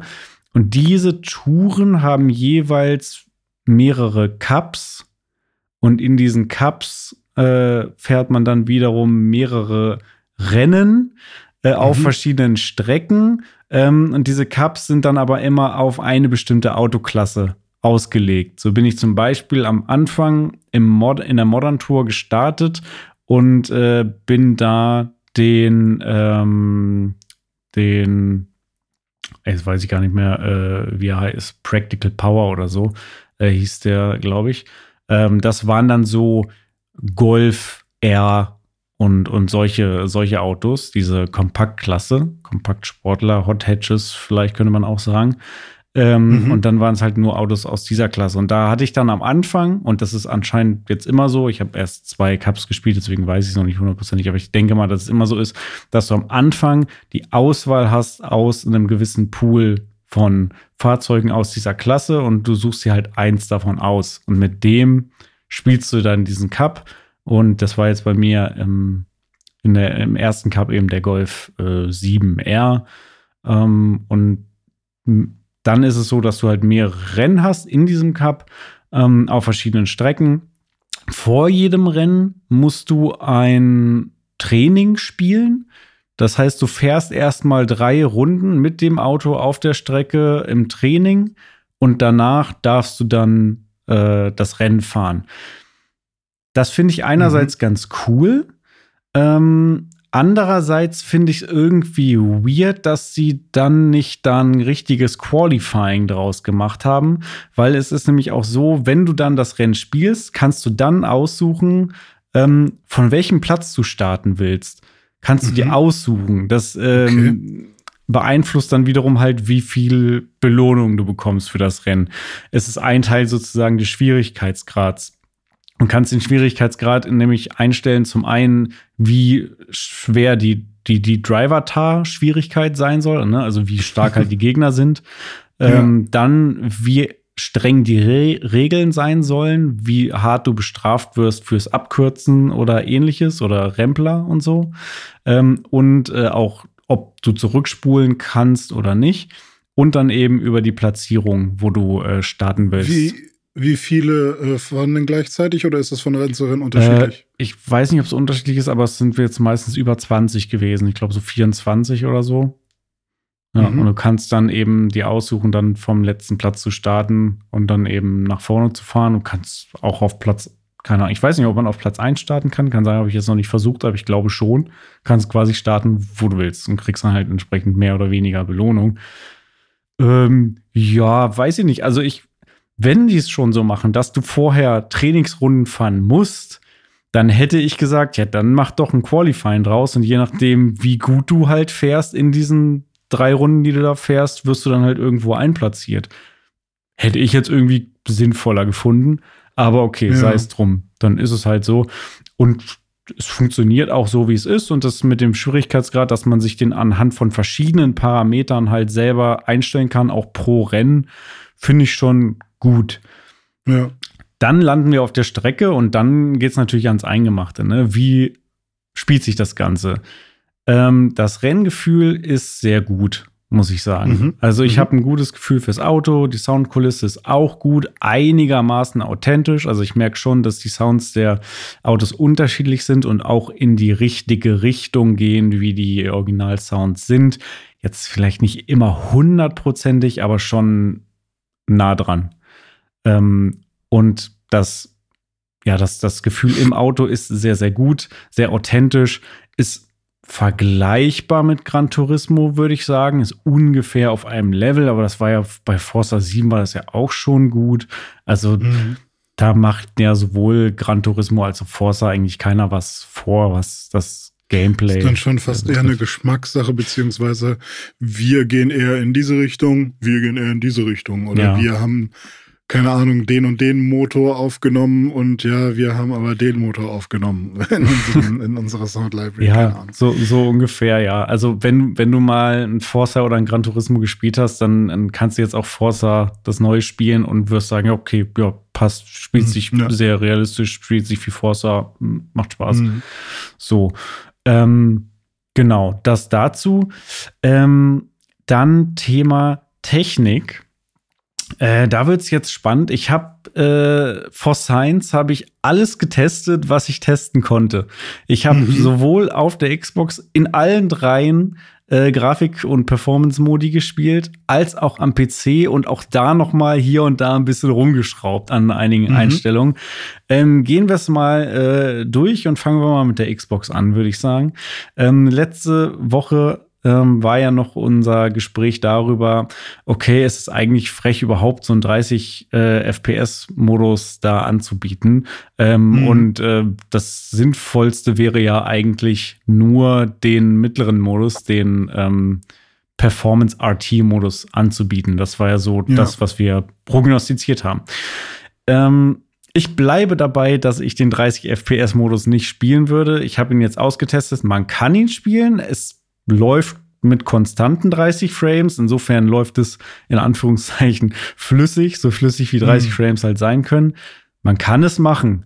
Speaker 2: Und diese Touren haben jeweils mehrere Cups. Und in diesen Cups äh, fährt man dann wiederum mehrere Rennen äh, auf mhm. verschiedenen Strecken. Ähm, und diese Cups sind dann aber immer auf eine bestimmte Autoklasse ausgelegt. So bin ich zum Beispiel am Anfang im Mod in der Modern Tour gestartet und äh, bin da den, ähm, den, jetzt weiß ich gar nicht mehr, äh, wie er heißt, Practical Power oder so, äh, hieß der, glaube ich. Ähm, das waren dann so Golf R und, und solche, solche Autos, diese Kompaktklasse, Kompaktsportler, Hot Hatches, vielleicht könnte man auch sagen. Ähm, mhm. Und dann waren es halt nur Autos aus dieser Klasse. Und da hatte ich dann am Anfang, und das ist anscheinend jetzt immer so, ich habe erst zwei Cups gespielt, deswegen weiß ich es noch nicht hundertprozentig, aber ich denke mal, dass es immer so ist, dass du am Anfang die Auswahl hast aus einem gewissen Pool von Fahrzeugen aus dieser Klasse und du suchst dir halt eins davon aus. Und mit dem spielst du dann diesen Cup und das war jetzt bei mir im, in der, im ersten Cup eben der Golf äh, 7R. Ähm, und dann ist es so, dass du halt mehrere Rennen hast in diesem Cup ähm, auf verschiedenen Strecken. Vor jedem Rennen musst du ein Training spielen. Das heißt, du fährst erstmal drei Runden mit dem Auto auf der Strecke im Training und danach darfst du dann äh, das Rennen fahren. Das finde ich einerseits mhm. ganz cool. Ähm, andererseits finde ich es irgendwie weird, dass sie dann nicht dann richtiges Qualifying draus gemacht haben, weil es ist nämlich auch so, wenn du dann das Rennen spielst, kannst du dann aussuchen, ähm, von welchem Platz du starten willst. Kannst du mhm. dir aussuchen. Das ähm, okay. beeinflusst dann wiederum halt, wie viel Belohnung du bekommst für das Rennen. Es ist ein Teil sozusagen des Schwierigkeitsgrads. Und kannst den Schwierigkeitsgrad nämlich einstellen, zum einen, wie schwer die, die, die Driver-Tar-Schwierigkeit sein soll, ne? also wie stark halt die Gegner sind. Ja. Ähm, dann, wie streng die Re Regeln sein sollen, wie hart du bestraft wirst fürs Abkürzen oder ähnliches oder Rempler und so. Ähm, und äh, auch, ob du zurückspulen kannst oder nicht. Und dann eben über die Platzierung, wo du äh, starten willst.
Speaker 1: Wie wie viele äh, fahren denn gleichzeitig oder ist das von Rennen zu Rennen unterschiedlich?
Speaker 2: Äh, ich weiß nicht, ob es unterschiedlich ist, aber es sind wir jetzt meistens über 20 gewesen. Ich glaube so 24 oder so. Ja, mhm. Und du kannst dann eben dir aussuchen, dann vom letzten Platz zu starten und dann eben nach vorne zu fahren. Du kannst auch auf Platz keine Ahnung, ich weiß nicht, ob man auf Platz 1 starten kann. Kann sein, habe ich jetzt noch nicht versucht, aber ich glaube schon. Kannst quasi starten, wo du willst und kriegst dann halt entsprechend mehr oder weniger Belohnung. Ähm, ja, weiß ich nicht. Also ich, wenn die es schon so machen, dass du vorher Trainingsrunden fahren musst, dann hätte ich gesagt, ja, dann mach doch ein Qualifying draus und je nachdem, wie gut du halt fährst in diesen drei Runden, die du da fährst, wirst du dann halt irgendwo einplatziert. Hätte ich jetzt irgendwie sinnvoller gefunden. Aber okay, ja. sei es drum. Dann ist es halt so. Und es funktioniert auch so, wie es ist. Und das mit dem Schwierigkeitsgrad, dass man sich den anhand von verschiedenen Parametern halt selber einstellen kann, auch pro Rennen, finde ich schon gut. Ja. Dann landen wir auf der Strecke und dann geht es natürlich ans Eingemachte. Ne? Wie spielt sich das Ganze? Ähm, das Renngefühl ist sehr gut muss ich sagen. Mhm. Also ich mhm. habe ein gutes Gefühl fürs Auto, die Soundkulisse ist auch gut, einigermaßen authentisch. Also ich merke schon, dass die Sounds der Autos unterschiedlich sind und auch in die richtige Richtung gehen, wie die Originalsounds sind. Jetzt vielleicht nicht immer hundertprozentig, aber schon nah dran. Ähm, und das, ja, das, das Gefühl im Auto ist sehr, sehr gut, sehr authentisch, ist vergleichbar mit Gran Turismo, würde ich sagen. Ist ungefähr auf einem Level, aber das war ja bei Forza 7 war das ja auch schon gut. Also mhm. da macht ja sowohl Gran Turismo als auch Forza eigentlich keiner was vor, was das Gameplay. Das
Speaker 1: ist dann schon fast eher eine Geschmackssache, beziehungsweise wir gehen eher in diese Richtung, wir gehen eher in diese Richtung. Oder ja. wir haben keine Ahnung, den und den Motor aufgenommen und ja, wir haben aber den Motor aufgenommen in, unseren, in unserer Sound Library.
Speaker 2: Ja, so, so ungefähr, ja. Also wenn, wenn du mal ein Forza oder ein Gran Turismo gespielt hast, dann, dann kannst du jetzt auch Forza das neue spielen und wirst sagen, okay, ja, passt, spielt hm, sich ja. sehr realistisch, spielt sich wie Forza, macht Spaß. Mhm. So. Ähm, genau, das dazu. Ähm, dann Thema Technik äh, da wird's jetzt spannend. Ich habe äh, for Science habe ich alles getestet, was ich testen konnte. Ich habe mhm. sowohl auf der Xbox in allen dreien äh, Grafik- und Performance-Modi gespielt, als auch am PC und auch da noch mal hier und da ein bisschen rumgeschraubt an einigen mhm. Einstellungen. Ähm, gehen wir es mal äh, durch und fangen wir mal mit der Xbox an, würde ich sagen. Ähm, letzte Woche ähm, war ja noch unser Gespräch darüber, okay, es ist eigentlich frech, überhaupt so einen 30 äh, FPS-Modus da anzubieten. Ähm, mhm. Und äh, das Sinnvollste wäre ja eigentlich nur den mittleren Modus, den ähm, Performance RT-Modus anzubieten. Das war ja so ja. das, was wir prognostiziert haben. Ähm, ich bleibe dabei, dass ich den 30 FPS-Modus nicht spielen würde. Ich habe ihn jetzt ausgetestet. Man kann ihn spielen. Es läuft mit konstanten 30 Frames. Insofern läuft es in Anführungszeichen flüssig, so flüssig wie 30 mhm. Frames halt sein können. Man kann es machen.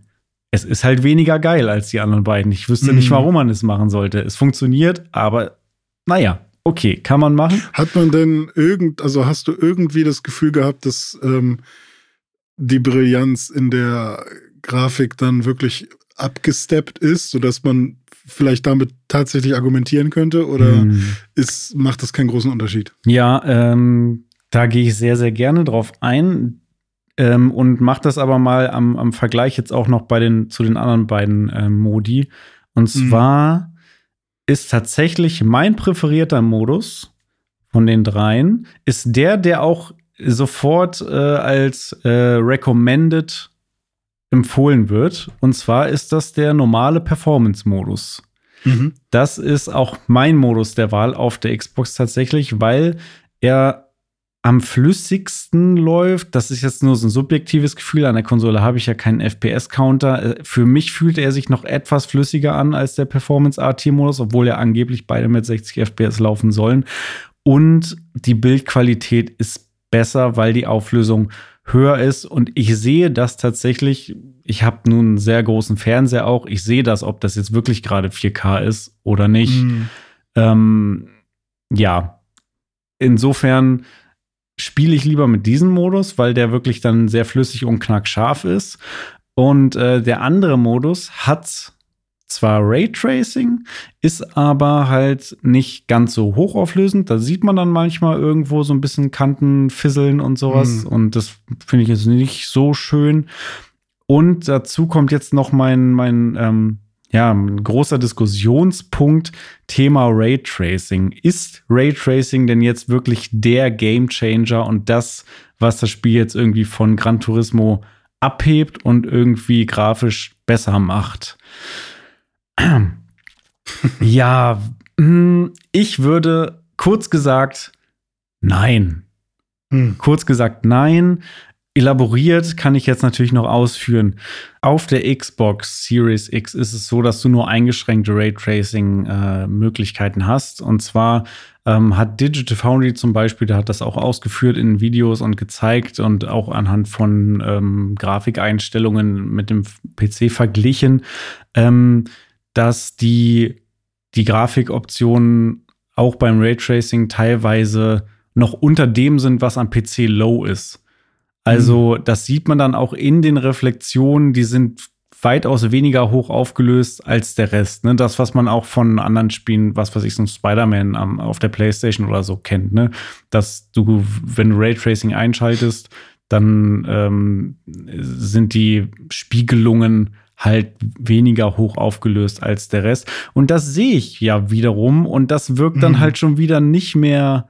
Speaker 2: Es ist halt weniger geil als die anderen beiden. Ich wüsste mhm. nicht, warum man es machen sollte. Es funktioniert, aber naja, okay, kann man machen.
Speaker 1: Hat man denn irgend, also hast du irgendwie das Gefühl gehabt, dass ähm, die Brillanz in der Grafik dann wirklich abgesteppt ist, sodass man vielleicht damit tatsächlich argumentieren könnte? Oder hm. ist, macht das keinen großen Unterschied?
Speaker 2: Ja, ähm, da gehe ich sehr, sehr gerne drauf ein. Ähm, und mache das aber mal am, am, Vergleich jetzt auch noch bei den, zu den anderen beiden äh, Modi. Und mhm. zwar mhm. ist tatsächlich mein präferierter Modus von den dreien, ist der, der auch sofort äh, als äh, recommended empfohlen wird. Und zwar ist das der normale Performance-Modus. Mhm. Das ist auch mein Modus der Wahl auf der Xbox tatsächlich, weil er am flüssigsten läuft. Das ist jetzt nur so ein subjektives Gefühl. An der Konsole habe ich ja keinen FPS-Counter. Äh, für mich fühlt er sich noch etwas flüssiger an als der Performance-AT-Modus, obwohl er angeblich beide mit 60 FPS laufen sollen. Und die Bildqualität ist besser, weil die Auflösung höher ist. Und ich sehe das tatsächlich, ich habe nun einen sehr großen Fernseher auch, ich sehe das, ob das jetzt wirklich gerade 4K ist oder nicht. Mhm. Ähm, ja, insofern spiele ich lieber mit diesem Modus, weil der wirklich dann sehr flüssig und knackscharf ist. Und äh, der andere Modus hat zwar Raytracing, ist aber halt nicht ganz so hochauflösend. Da sieht man dann manchmal irgendwo so ein bisschen Kanten fisseln und sowas. Mhm. Und das finde ich jetzt nicht so schön. Und dazu kommt jetzt noch mein, mein ähm, ja, ein großer Diskussionspunkt, Thema Raytracing. Ist Raytracing denn jetzt wirklich der Gamechanger und das, was das Spiel jetzt irgendwie von Gran Turismo abhebt und irgendwie grafisch besser macht? ja, hm, ich würde kurz gesagt, nein. Hm. Kurz gesagt, nein. Elaboriert kann ich jetzt natürlich noch ausführen. Auf der Xbox Series X ist es so, dass du nur eingeschränkte Raytracing-Möglichkeiten äh, hast. Und zwar ähm, hat Digital Foundry zum Beispiel, der hat das auch ausgeführt in Videos und gezeigt und auch anhand von ähm, Grafikeinstellungen mit dem PC verglichen, ähm, dass die, die Grafikoptionen auch beim Raytracing teilweise noch unter dem sind, was am PC low ist. Also, mhm. das sieht man dann auch in den Reflexionen, die sind weitaus weniger hoch aufgelöst als der Rest. Ne? Das, was man auch von anderen Spielen, was weiß ich, so ein Spider-Man auf der Playstation oder so kennt, ne? Dass du, wenn du Raytracing einschaltest, dann ähm, sind die Spiegelungen halt weniger hoch aufgelöst als der Rest. Und das sehe ich ja wiederum und das wirkt dann mhm. halt schon wieder nicht mehr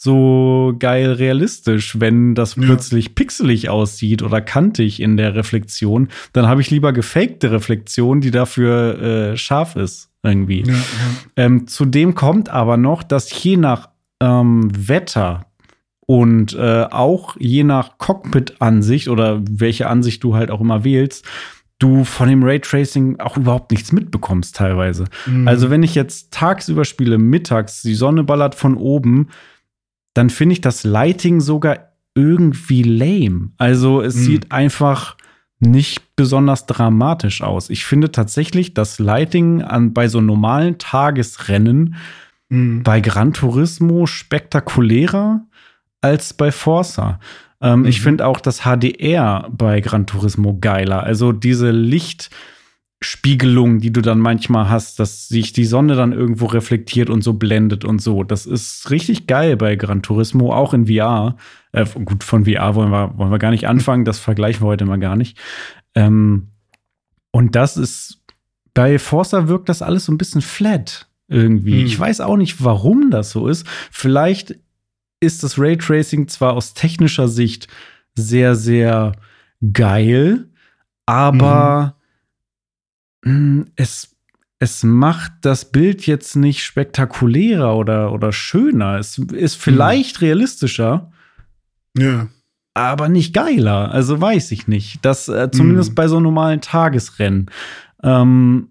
Speaker 2: so geil realistisch, wenn das ja. plötzlich pixelig aussieht oder kantig in der Reflexion. Dann habe ich lieber gefakte Reflexion, die dafür äh, scharf ist irgendwie. Ja, ja. Ähm, zudem kommt aber noch, dass je nach ähm, Wetter und äh, auch je nach Cockpit-Ansicht oder welche Ansicht du halt auch immer wählst, du von dem Raytracing auch überhaupt nichts mitbekommst teilweise. Mhm. Also wenn ich jetzt tagsüber spiele, mittags, die Sonne ballert von oben, dann finde ich das Lighting sogar irgendwie lame. Also es mhm. sieht einfach nicht besonders dramatisch aus. Ich finde tatsächlich das Lighting an, bei so normalen Tagesrennen mhm. bei Gran Turismo spektakulärer als bei Forza. Ähm, mhm. Ich finde auch das HDR bei Gran Turismo geiler. Also diese Licht- Spiegelung, die du dann manchmal hast, dass sich die Sonne dann irgendwo reflektiert und so blendet und so. Das ist richtig geil bei Gran Turismo, auch in VR. Äh, gut, von VR wollen wir, wollen wir gar nicht anfangen, das vergleichen wir heute mal gar nicht. Ähm, und das ist, bei Forza wirkt das alles so ein bisschen flat irgendwie. Hm. Ich weiß auch nicht, warum das so ist. Vielleicht ist das Raytracing zwar aus technischer Sicht sehr, sehr geil, aber. Mhm hm, es, es macht das Bild jetzt nicht spektakulärer oder, oder schöner. Es ist vielleicht mhm. realistischer.
Speaker 1: Ja.
Speaker 2: Aber nicht geiler. Also weiß ich nicht. Das äh, zumindest mhm. bei so normalen Tagesrennen. Ähm,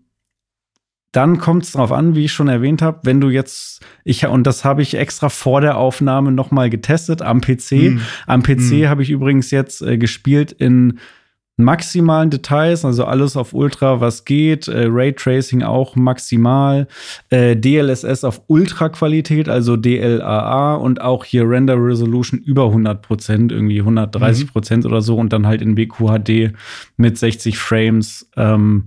Speaker 2: dann kommt es darauf an, wie ich schon erwähnt habe, wenn du jetzt, ich und das habe ich extra vor der Aufnahme noch mal getestet am PC. Mhm. Am PC mhm. habe ich übrigens jetzt äh, gespielt in maximalen Details, also alles auf Ultra, was geht, äh, Raytracing auch maximal, äh, DLSS auf Ultra-Qualität, also DLAA und auch hier Render Resolution über 100 Prozent, irgendwie 130 Prozent mhm. oder so und dann halt in BQHD mit 60 Frames. Ähm,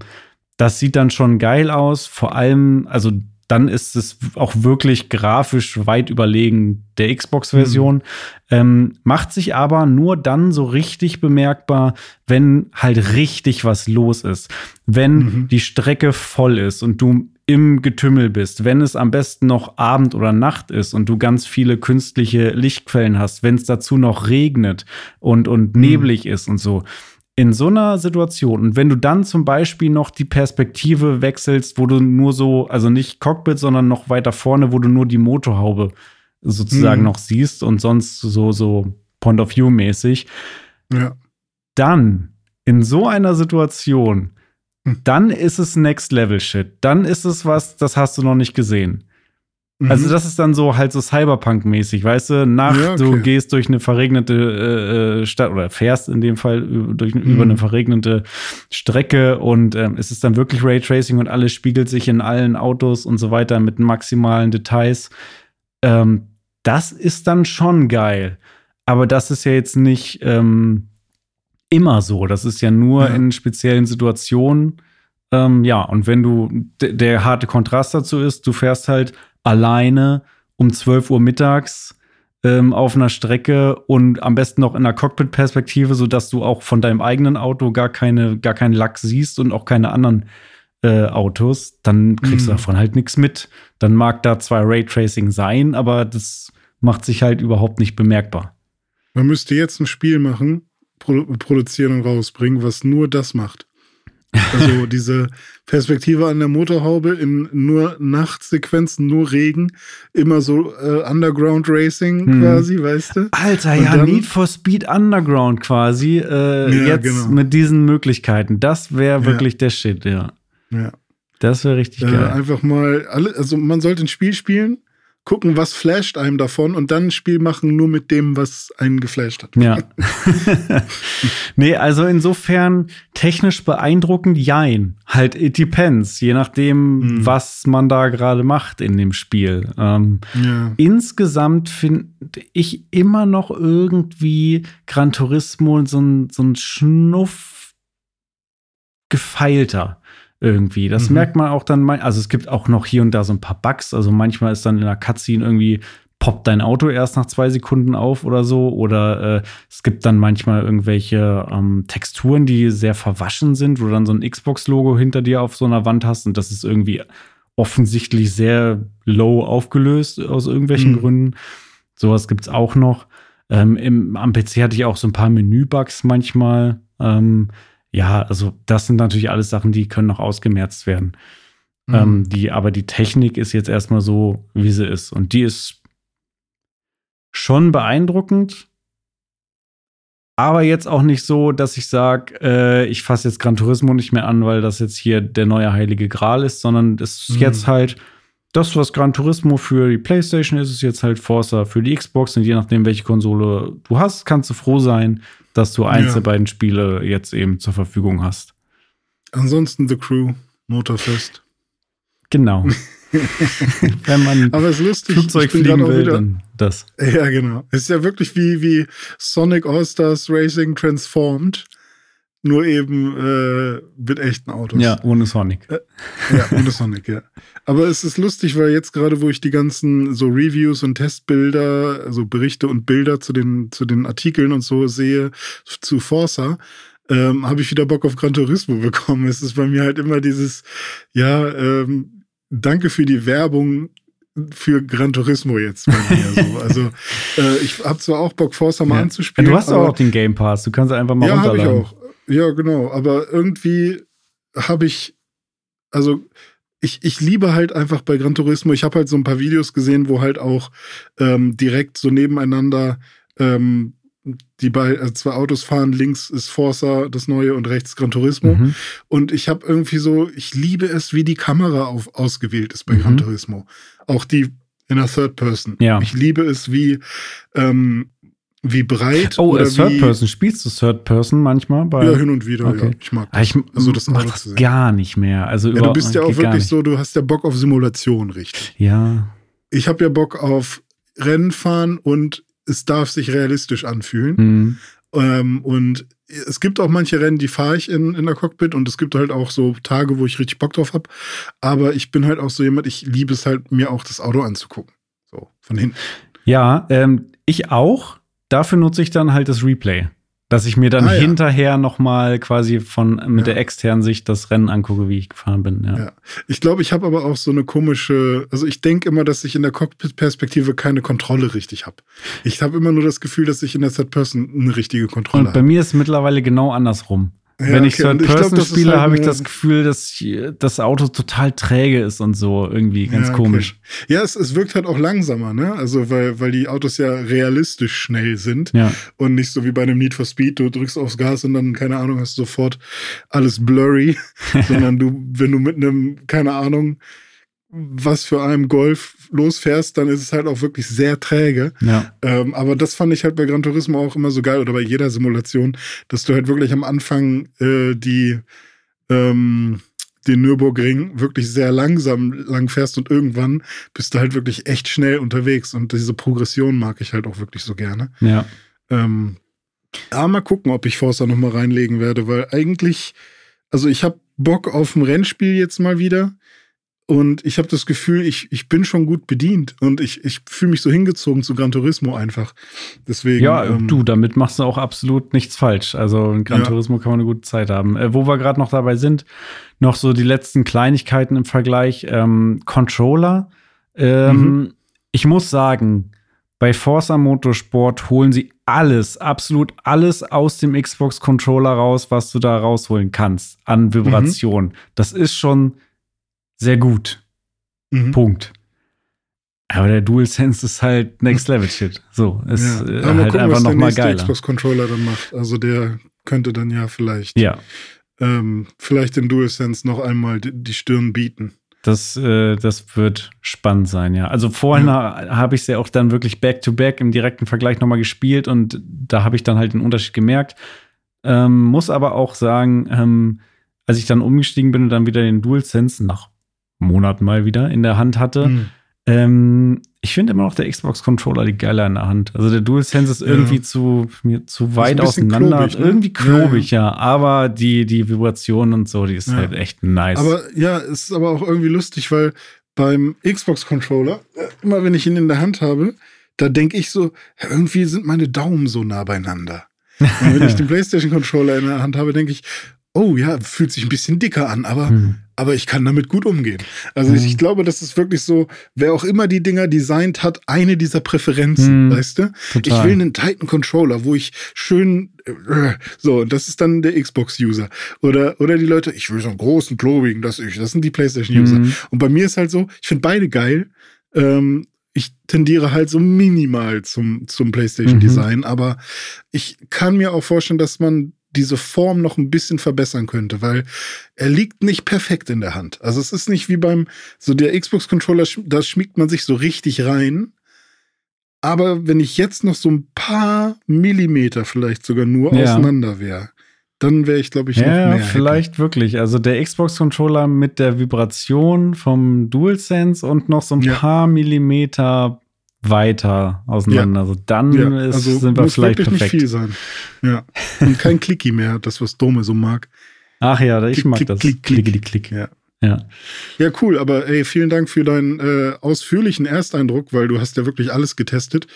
Speaker 2: das sieht dann schon geil aus, vor allem, also dann ist es auch wirklich grafisch weit überlegen der Xbox-Version. Mhm. Ähm, macht sich aber nur dann so richtig bemerkbar, wenn halt richtig was los ist. Wenn mhm. die Strecke voll ist und du im Getümmel bist, wenn es am besten noch Abend oder Nacht ist und du ganz viele künstliche Lichtquellen hast, wenn es dazu noch regnet und, und mhm. neblig ist und so in so einer Situation und wenn du dann zum Beispiel noch die Perspektive wechselst, wo du nur so, also nicht Cockpit, sondern noch weiter vorne, wo du nur die Motorhaube sozusagen mhm. noch siehst und sonst so, so Point of View mäßig,
Speaker 1: ja.
Speaker 2: dann in so einer Situation, hm. dann ist es Next Level Shit. Dann ist es was, das hast du noch nicht gesehen. Also mhm. das ist dann so halt so Cyberpunk-mäßig, weißt du, Nacht, ja, okay. du gehst durch eine verregnete äh, äh, Stadt oder fährst in dem Fall durch, mhm. über eine verregnete Strecke und ähm, es ist dann wirklich Raytracing und alles spiegelt sich in allen Autos und so weiter mit maximalen Details. Ähm, das ist dann schon geil. Aber das ist ja jetzt nicht ähm, immer so. Das ist ja nur ja. in speziellen Situationen. Ähm, ja, und wenn du der harte Kontrast dazu ist, du fährst halt alleine um 12 Uhr mittags ähm, auf einer Strecke und am besten noch in einer Cockpit-Perspektive, sodass du auch von deinem eigenen Auto gar keine, gar keinen Lack siehst und auch keine anderen äh, Autos, dann kriegst du
Speaker 1: Mhm.
Speaker 2: davon halt nichts mit. Dann mag da zwar Raytracing sein, aber das macht sich halt überhaupt nicht bemerkbar.
Speaker 1: Man müsste jetzt ein Spiel machen, produ produzieren und rausbringen, was nur das macht. Also diese Perspektive an der Motorhaube in nur Nachtsequenzen, nur Regen, immer so äh, Underground Racing
Speaker 2: Mhm.
Speaker 1: quasi, weißt du?
Speaker 2: Alter,
Speaker 1: Und
Speaker 2: ja,
Speaker 1: dann-
Speaker 2: Need for Speed Underground quasi. Äh,
Speaker 1: Ja,
Speaker 2: jetzt
Speaker 1: genau.
Speaker 2: mit diesen Möglichkeiten. Das wäre
Speaker 1: Ja.
Speaker 2: wirklich der Shit, ja.
Speaker 1: Ja.
Speaker 2: Das wäre richtig
Speaker 1: Äh,
Speaker 2: geil.
Speaker 1: einfach mal alle, also man sollte ein Spiel spielen, gucken, was flasht einem davon und dann ein Spiel machen nur mit dem, was einen geflasht hat.
Speaker 2: Ja. nee, also insofern technisch beeindruckend, jein. Halt, it depends, je nachdem,
Speaker 1: Mhm.
Speaker 2: was man da gerade macht in dem Spiel. Ähm,
Speaker 1: Ja.
Speaker 2: insgesamt finde ich immer noch irgendwie Gran Turismo so ein, so ein Schnuff gefeilter irgendwie. Das
Speaker 1: Mhm.
Speaker 2: merkt man auch dann, mal- also es gibt auch noch hier und da so ein paar Bugs. Also manchmal ist dann in der Cutscene irgendwie poppt dein Auto erst nach zwei Sekunden auf oder so. Oder äh, es gibt dann manchmal irgendwelche ähm, Texturen, die sehr verwaschen sind, wo du dann so ein Xbox-Logo hinter dir auf so einer Wand hast und das ist irgendwie offensichtlich sehr low aufgelöst aus irgendwelchen
Speaker 1: Mhm.
Speaker 2: Gründen. Sowas gibt es auch noch. Ähm, im, am PC hatte ich auch so ein paar Menübugs manchmal. Ähm, ja, also das sind natürlich alles Sachen, die können noch ausgemerzt werden.
Speaker 1: Mhm.
Speaker 2: Ähm, die, aber die Technik ist jetzt erstmal so, wie sie ist. Und die ist schon beeindruckend. Aber jetzt auch nicht so, dass ich sage, äh, ich fasse jetzt Gran Turismo nicht mehr an, weil das jetzt hier der neue heilige Gral ist, sondern es ist
Speaker 1: Mhm.
Speaker 2: jetzt halt das, was Gran Turismo für die PlayStation ist, ist jetzt halt Forza für die Xbox. Und je nachdem, welche Konsole du hast, kannst du froh sein, dass du eins
Speaker 1: Ja.
Speaker 2: der beiden Spiele jetzt eben zur Verfügung hast.
Speaker 1: Ansonsten The Crew, Motorfest.
Speaker 2: Genau. Wenn man
Speaker 1: Aber es ist lustig,
Speaker 2: Flugzeug fliegen will,
Speaker 1: wieder,
Speaker 2: dann das.
Speaker 1: Ja, genau. Es ist ja wirklich wie, wie Sonic All-Stars Racing Transformed, nur eben äh, mit echten Autos.
Speaker 2: Ja, ohne Sonic.
Speaker 1: Ja, ohne Sonic, ja. Aber es ist lustig, weil jetzt gerade, wo ich die ganzen so Reviews und Testbilder, also Berichte und Bilder zu den, zu den Artikeln und so sehe, zu Forza, ähm, habe ich wieder Bock auf Gran Turismo bekommen. Es ist bei mir halt immer dieses, ja, ähm, danke für die Werbung für Gran Turismo jetzt bei mir. so. Also äh, ich habe zwar auch Bock, Forza mal
Speaker 2: Ja.
Speaker 1: anzuspielen.
Speaker 2: du hast
Speaker 1: aber-
Speaker 2: auch den Game Pass, du kannst einfach mal
Speaker 1: ja, habe ich
Speaker 2: runterladen.
Speaker 1: auch. Ja, genau. Aber irgendwie habe ich, also ich, ich liebe halt einfach bei Gran Turismo, ich habe halt so ein paar Videos gesehen, wo halt auch ähm, direkt so nebeneinander ähm, die bei also zwei Autos fahren, links ist Forza, das neue, und rechts Gran Turismo.
Speaker 2: Mhm.
Speaker 1: Und ich habe irgendwie so, ich liebe es, wie die Kamera auf, ausgewählt ist bei
Speaker 2: Mhm.
Speaker 1: Gran Turismo. Auch die in der Third Person.
Speaker 2: Ja.
Speaker 1: Ich liebe es, wie, ähm, wie breit
Speaker 2: Oh,
Speaker 1: oder
Speaker 2: Third Person. Spielst du Third Person manchmal? Bei
Speaker 1: Ja, hin und wieder,
Speaker 2: Okay.
Speaker 1: ja. Ich mag
Speaker 2: Ah, ich
Speaker 1: Also das
Speaker 2: mach das gar nicht mehr. Also
Speaker 1: Ja, du bist ja auch wirklich so, du hast ja Bock auf Simulation, richtig.
Speaker 2: Ja.
Speaker 1: Ich habe ja Bock auf Rennen fahren und es darf sich realistisch anfühlen.
Speaker 2: Hm.
Speaker 1: Ähm, und es gibt auch manche Rennen, die fahre ich in, in der Cockpit und es gibt halt auch so Tage, wo ich richtig Bock drauf habe. Aber ich bin halt auch so jemand, ich liebe es halt, mir auch das Auto anzugucken. So, von hinten.
Speaker 2: Ja, ähm, ich auch. Dafür nutze ich dann halt das Replay. Dass ich mir dann
Speaker 1: Ah, ja.
Speaker 2: hinterher noch mal quasi von mit
Speaker 1: Ja.
Speaker 2: der externen Sicht das Rennen angucke, wie ich gefahren bin. Ja.
Speaker 1: Ja. Ich glaube, ich habe aber auch so eine komische, also ich denke immer, dass ich in der Cockpit-Perspektive keine Kontrolle richtig habe. Ich habe immer nur das Gefühl, dass ich in der Third Person eine richtige Kontrolle
Speaker 2: Und bei
Speaker 1: habe.
Speaker 2: mir ist es mittlerweile genau andersrum.
Speaker 1: Ja,
Speaker 2: Wenn ich
Speaker 1: okay,
Speaker 2: Third
Speaker 1: glaub,
Speaker 2: Person
Speaker 1: ist
Speaker 2: spiele,
Speaker 1: halt
Speaker 2: habe ich das Gefühl, dass das Auto total träge ist und so irgendwie ganz
Speaker 1: Ja, okay.
Speaker 2: komisch.
Speaker 1: Ja, es, es wirkt halt auch langsamer, ne? Also, weil, weil die Autos ja realistisch schnell sind
Speaker 2: Ja.
Speaker 1: und nicht so wie bei einem Need for Speed, du drückst aufs Gas und dann, keine Ahnung, hast du sofort alles blurry, sondern du, wenn du mit einem, keine Ahnung, was für einem Golf losfährst, dann ist es halt auch wirklich sehr träge.
Speaker 2: Ja.
Speaker 1: Ähm, aber das fand ich halt bei Gran Turismo auch immer so geil oder bei jeder Simulation, dass du halt wirklich am Anfang äh, die ähm, den Nürburgring wirklich sehr langsam lang fährst und irgendwann bist du halt wirklich echt schnell unterwegs und diese Progression mag ich halt auch wirklich so gerne.
Speaker 2: Ja.
Speaker 1: Ähm, aber mal gucken, ob ich Forza noch mal reinlegen werde, weil eigentlich, also ich habe Bock auf ein Rennspiel jetzt mal wieder Und ich habe das Gefühl, ich, ich bin schon gut bedient und ich, ich fühle mich so hingezogen zu Gran Turismo einfach. Deswegen.
Speaker 2: Ja, ähm, du, damit machst du auch absolut nichts falsch. Also in Gran ja. Turismo kann man eine gute Zeit haben. Äh, wo wir gerade noch dabei sind, noch so die letzten Kleinigkeiten im Vergleich. Ähm, Controller. Ähm, mhm. Ich muss sagen, bei Forza Motorsport holen sie alles, absolut alles aus dem Xbox Controller raus, was du da rausholen kannst an Vibration. Mhm. Das ist schon sehr gut. Mhm. Punkt. Aber der DualSense ist halt Next Level Shit. So, ist ja.
Speaker 1: äh, halt gucken, einfach noch mal geiler. Xbox Controller dann macht. Also der könnte dann ja vielleicht,
Speaker 2: ja.
Speaker 1: Ähm, vielleicht den DualSense noch einmal die, die Stirn bieten.
Speaker 2: Das, äh, das wird spannend sein, ja. Also vorhin ja. habe ich es ja auch dann wirklich back-to-back -back im direkten Vergleich nochmal gespielt und da habe ich dann halt den Unterschied gemerkt. Ähm, muss aber auch sagen, ähm, als ich dann umgestiegen bin und dann wieder den DualSense nach Monaten mal wieder in der Hand hatte. Mhm. Ähm, ich finde immer noch der Xbox-Controller die geiler in der Hand. Also der DualSense ist irgendwie ja. zu, mir zu weit auseinander. Klobig, ne? Irgendwie klobig, ja, ja. Aber die, die Vibration und so, die ist ja. halt echt nice.
Speaker 1: Aber ja, es ist aber auch irgendwie lustig, weil beim Xbox-Controller, äh, immer wenn ich ihn in der Hand habe, da denke ich so, irgendwie sind meine Daumen so nah beieinander. Und wenn ich den PlayStation-Controller in der Hand habe, denke ich, oh ja, fühlt sich ein bisschen dicker an, aber, hm. Aber ich kann damit gut umgehen. Also hm. ich glaube, das ist wirklich so, wer auch immer die Dinger designt hat, eine dieser Präferenzen, hm. weißt du? Total. Ich will einen Titan Controller, wo ich schön äh, so, das ist dann der Xbox-User. Oder, oder die Leute, ich will so einen großen, klobigen, das ich, das sind die PlayStation-User. Hm. Und bei mir ist halt so, ich finde beide geil. Ähm, ich tendiere halt so minimal zum, zum PlayStation-Design, mhm. aber ich kann mir auch vorstellen, dass man diese Form noch ein bisschen verbessern könnte, weil er liegt nicht perfekt in der Hand. Also es ist nicht wie beim, so der Xbox-Controller, da schmiegt man sich so richtig rein. Aber wenn ich jetzt noch so ein paar Millimeter vielleicht sogar nur ja. auseinander wäre, dann wäre ich, glaube ich, noch ja, mehr.
Speaker 2: Vielleicht happy. wirklich. Also der Xbox-Controller mit der Vibration vom DualSense und noch so ein ja. paar Millimeter weiter auseinander. Ja. Also dann ja, ist, also sind wir muss vielleicht wirklich perfekt.
Speaker 1: nicht viel sein. Ja. Und kein Clicky mehr, das, was Dome so mag.
Speaker 2: Ach ja, ich klick, mag klick, das. Klick, klick, klick. klick.
Speaker 1: Ja. Ja. Ja, cool, aber ey, vielen Dank für deinen äh, ausführlichen Ersteindruck, weil du hast ja wirklich alles getestet.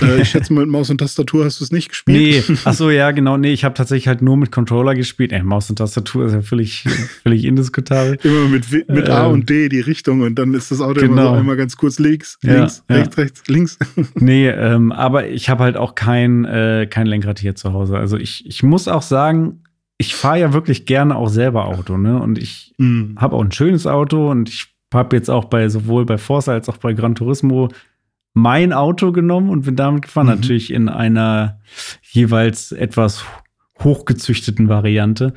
Speaker 1: Äh, ich schätze mal, mit Maus und Tastatur hast du es nicht gespielt.
Speaker 2: Nee, ach so, ja, genau, nee, ich habe tatsächlich halt nur mit Controller gespielt. Ey, Maus und Tastatur ist ja völlig, völlig indiskutabel.
Speaker 1: Immer mit, mit A ähm, und D die Richtung und dann ist das Auto genau. immer so einmal ganz kurz links, links, ja, rechts, ja. rechts, links.
Speaker 2: nee, ähm, aber ich habe halt auch kein, äh, kein Lenkrad hier zu Hause. Also ich, ich muss auch sagen, ich fahre ja wirklich gerne auch selber Auto, ne? Und ich mhm. habe auch ein schönes Auto und ich habe jetzt auch bei sowohl bei Forza als auch bei Gran Turismo mein Auto genommen und bin damit gefahren. Mhm. Natürlich in einer jeweils etwas hochgezüchteten Variante.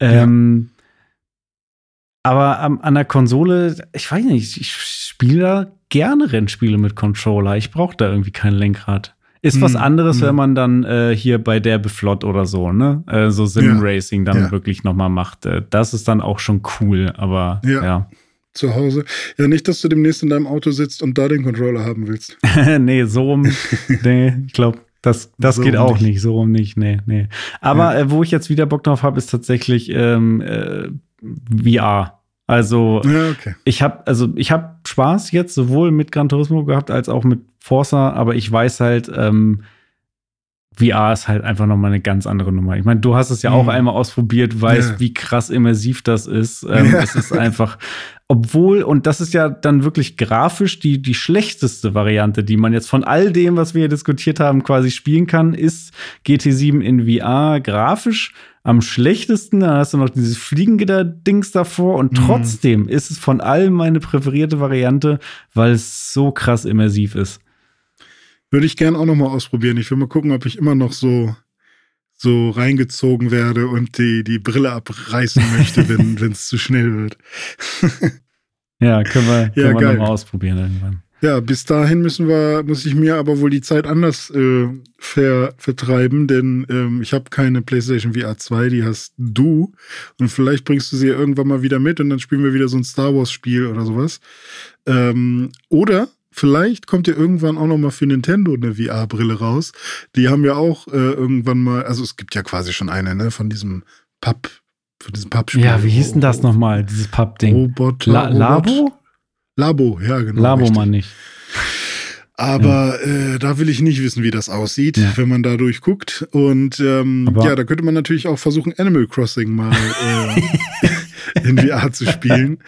Speaker 2: Ähm, aber an, an der Konsole, ich weiß nicht, ich spiele da gerne Rennspiele mit Controller. Ich brauche da irgendwie kein Lenkrad. Ist was hm, anderes, hm. wenn man dann äh, hier bei der Beflott oder so, ne? Äh, so Sim Racing dann ja. wirklich nochmal macht. Äh, das ist dann auch schon cool, aber ja. ja.
Speaker 1: Zu Hause. Ja, nicht, dass du demnächst in deinem Auto sitzt und da den Controller haben willst.
Speaker 2: nee, so rum. nee, ich glaube, das, das so geht auch nicht. nicht. so rum nicht. Nee, nee. Aber ja. äh, wo ich jetzt wieder Bock drauf habe, ist tatsächlich ähm, äh, VR. Also ja, okay. ich habe also ich habe Spaß jetzt sowohl mit Gran Turismo gehabt als auch mit Forza, aber ich weiß halt, ähm, VR ist halt einfach nochmal eine ganz andere Nummer. Ich meine, du hast es ja auch mhm. einmal ausprobiert, weißt, ja. wie krass immersiv das ist. Ähm, ja. Es ist einfach, obwohl, und das ist ja dann wirklich grafisch die, die schlechteste Variante, die man jetzt von all dem, was wir hier diskutiert haben, quasi spielen kann, ist GT7 in VR grafisch am schlechtesten. Dann hast du noch dieses Fliegengitter-Dings davor und mhm. trotzdem ist es von allem meine präferierte Variante, weil es so krass immersiv ist.
Speaker 1: Würde ich gern auch noch mal ausprobieren. Ich will mal gucken, ob ich immer noch so so reingezogen werde und die, die Brille abreißen möchte, wenn es zu schnell wird.
Speaker 2: ja, können wir, können ja, wir nochmal ausprobieren irgendwann.
Speaker 1: Ja, bis dahin müssen wir, muss ich mir aber wohl die Zeit anders äh, ver, vertreiben, denn ähm, ich habe keine PlayStation VR 2, die hast du. Und vielleicht bringst du sie ja irgendwann mal wieder mit und dann spielen wir wieder so ein Star Wars-Spiel oder sowas. Ähm, oder vielleicht kommt ja irgendwann auch noch mal für Nintendo eine VR-Brille raus. Die haben ja auch äh, irgendwann mal, also es gibt ja quasi schon eine, ne, von diesem Papp, von diesem Pappspiel.
Speaker 2: Ja, wie hieß denn das nochmal, dieses Pappding?
Speaker 1: Roboter, La Labo? Labo, ja, genau.
Speaker 2: Labo man nicht.
Speaker 1: Aber ja. äh, da will ich nicht wissen, wie das aussieht, ja. wenn man da durchguckt. Und ähm, ja, da könnte man natürlich auch versuchen, Animal Crossing mal äh, in VR zu spielen.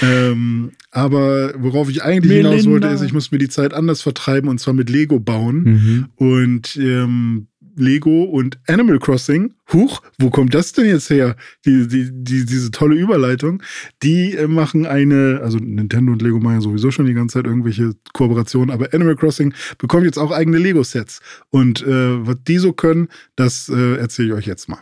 Speaker 1: Ähm, aber worauf ich eigentlich Melinda. hinaus wollte, ist, ich muss mir die Zeit anders vertreiben und zwar mit Lego bauen. Mhm. Und ähm, Lego und Animal Crossing. Huch, wo kommt das denn jetzt her? Die, die, die, diese tolle Überleitung. Die äh, machen eine, also Nintendo und Lego machen ja sowieso schon die ganze Zeit irgendwelche Kooperationen, aber Animal Crossing bekommt jetzt auch eigene Lego-Sets. Und äh, was die so können, das äh, erzähle ich euch jetzt mal.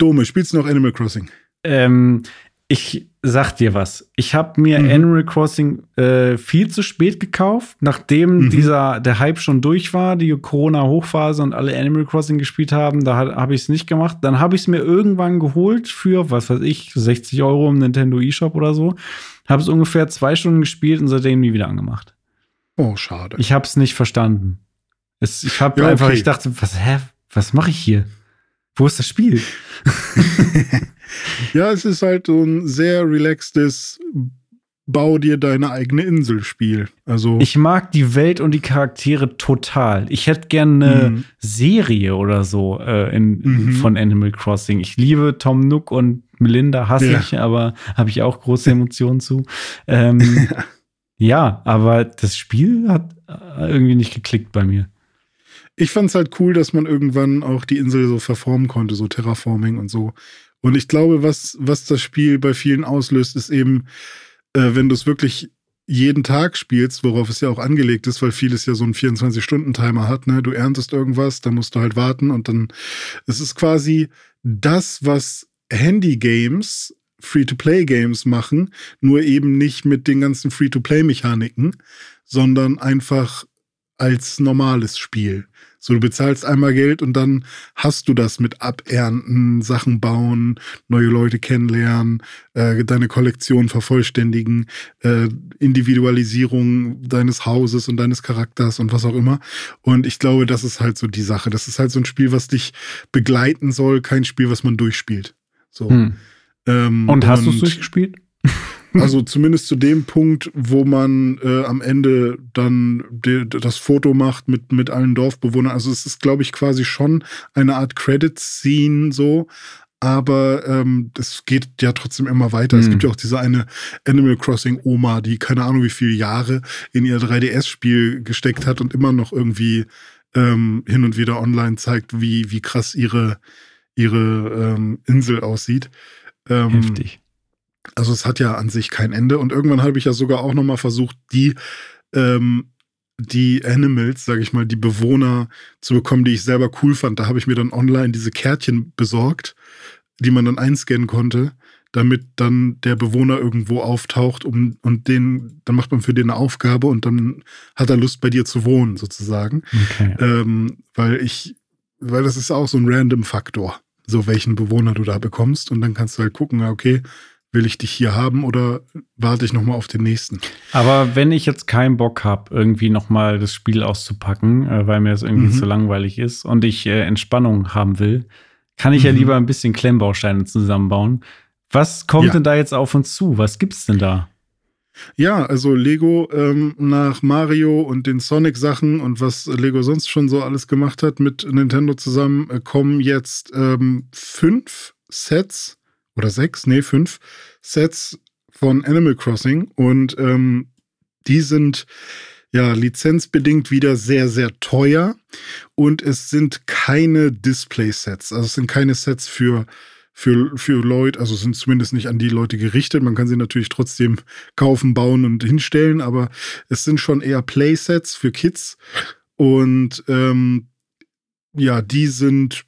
Speaker 1: Dome, spielst du noch Animal Crossing?
Speaker 2: Ähm, ich sag dir was. Ich habe mir mhm. Animal Crossing äh, viel zu spät gekauft, nachdem mhm. dieser der Hype schon durch war, die Corona-Hochphase und alle Animal Crossing gespielt haben. Da habe ich es nicht gemacht. Dann habe ich es mir irgendwann geholt für, was weiß ich, 60 Euro im Nintendo eShop oder so. Habe es ungefähr zwei Stunden gespielt und seitdem nie wieder angemacht.
Speaker 1: Oh, schade.
Speaker 2: Ich habe es nicht verstanden. Es, ich habe ja, einfach, okay. ich dachte, was, hä, was mache ich hier? Wo ist das Spiel?
Speaker 1: ja, es ist halt so ein sehr relaxtes Bau dir deine eigene Insel Spiel. Also
Speaker 2: ich mag die Welt und die Charaktere total. Ich hätte gerne eine mhm. Serie oder so äh, in, mhm. von Animal Crossing. Ich liebe Tom Nook und Melinda hasse ja. ich, aber habe ich auch große Emotionen zu. Ähm, ja, aber das Spiel hat äh, irgendwie nicht geklickt bei mir
Speaker 1: ich fand es halt cool, dass man irgendwann auch die Insel so verformen konnte, so Terraforming und so. Und ich glaube, was, was das Spiel bei vielen auslöst, ist eben, äh, wenn du es wirklich jeden Tag spielst, worauf es ja auch angelegt ist, weil vieles ja so einen 24-Stunden-Timer hat, ne? Du erntest irgendwas, dann musst du halt warten und dann, es ist quasi das, was Handy-Games, Free-to-Play-Games machen, nur eben nicht mit den ganzen Free-to-Play-Mechaniken, sondern einfach als normales Spiel. So, du bezahlst einmal Geld und dann hast du das mit Abernten, Sachen bauen, neue Leute kennenlernen, äh, deine Kollektion vervollständigen, äh, Individualisierung deines Hauses und deines Charakters und was auch immer. Und ich glaube, das ist halt so die Sache. Das ist halt so ein Spiel, was dich begleiten soll, kein Spiel, was man durchspielt. So. Hm.
Speaker 2: Ähm, und hast du es durchgespielt?
Speaker 1: Also zumindest zu dem Punkt, wo man äh, am Ende dann de, das Foto macht mit, mit allen Dorfbewohnern. Also es ist, glaube ich, quasi schon eine Art Credit-Scene so. Aber ähm, es geht ja trotzdem immer weiter. Mhm. Es gibt ja auch diese eine Animal Crossing Oma, die keine Ahnung wie viele Jahre in ihr 3DS-Spiel gesteckt hat und immer noch irgendwie ähm, hin und wieder online zeigt, wie, wie krass ihre, ihre ähm, Insel aussieht.
Speaker 2: Ähm, Heftig.
Speaker 1: Also es hat ja an sich kein Ende. Und irgendwann habe ich ja sogar auch nochmal versucht, die, ähm, die Animals, sage ich mal, die Bewohner zu bekommen, die ich selber cool fand. Da habe ich mir dann online diese Kärtchen besorgt, die man dann einscannen konnte, damit dann der Bewohner irgendwo auftaucht um, und den, dann macht man für den eine Aufgabe und dann hat er Lust bei dir zu wohnen, sozusagen. Okay. Ähm, weil ich, weil das ist auch so ein random Faktor, so welchen Bewohner du da bekommst. Und dann kannst du halt gucken, okay, will ich dich hier haben oder warte ich nochmal auf den nächsten?
Speaker 2: Aber wenn ich jetzt keinen Bock habe, irgendwie nochmal das Spiel auszupacken, äh, weil mir das irgendwie mhm. zu langweilig ist und ich äh, Entspannung haben will, kann ich mhm. ja lieber ein bisschen Klemmbausteine zusammenbauen. Was kommt ja. denn da jetzt auf uns zu? Was gibt's denn da?
Speaker 1: Ja, also Lego ähm, nach Mario und den Sonic-Sachen und was Lego sonst schon so alles gemacht hat mit Nintendo zusammen, äh, kommen jetzt ähm, fünf Sets oder sechs, nee, fünf Sets von Animal Crossing und ähm, die sind ja lizenzbedingt wieder sehr, sehr teuer und es sind keine Display-Sets. Also es sind keine Sets für für, für Leute, also sind zumindest nicht an die Leute gerichtet. Man kann sie natürlich trotzdem kaufen, bauen und hinstellen, aber es sind schon eher Playsets für Kids. Und ähm, ja, die sind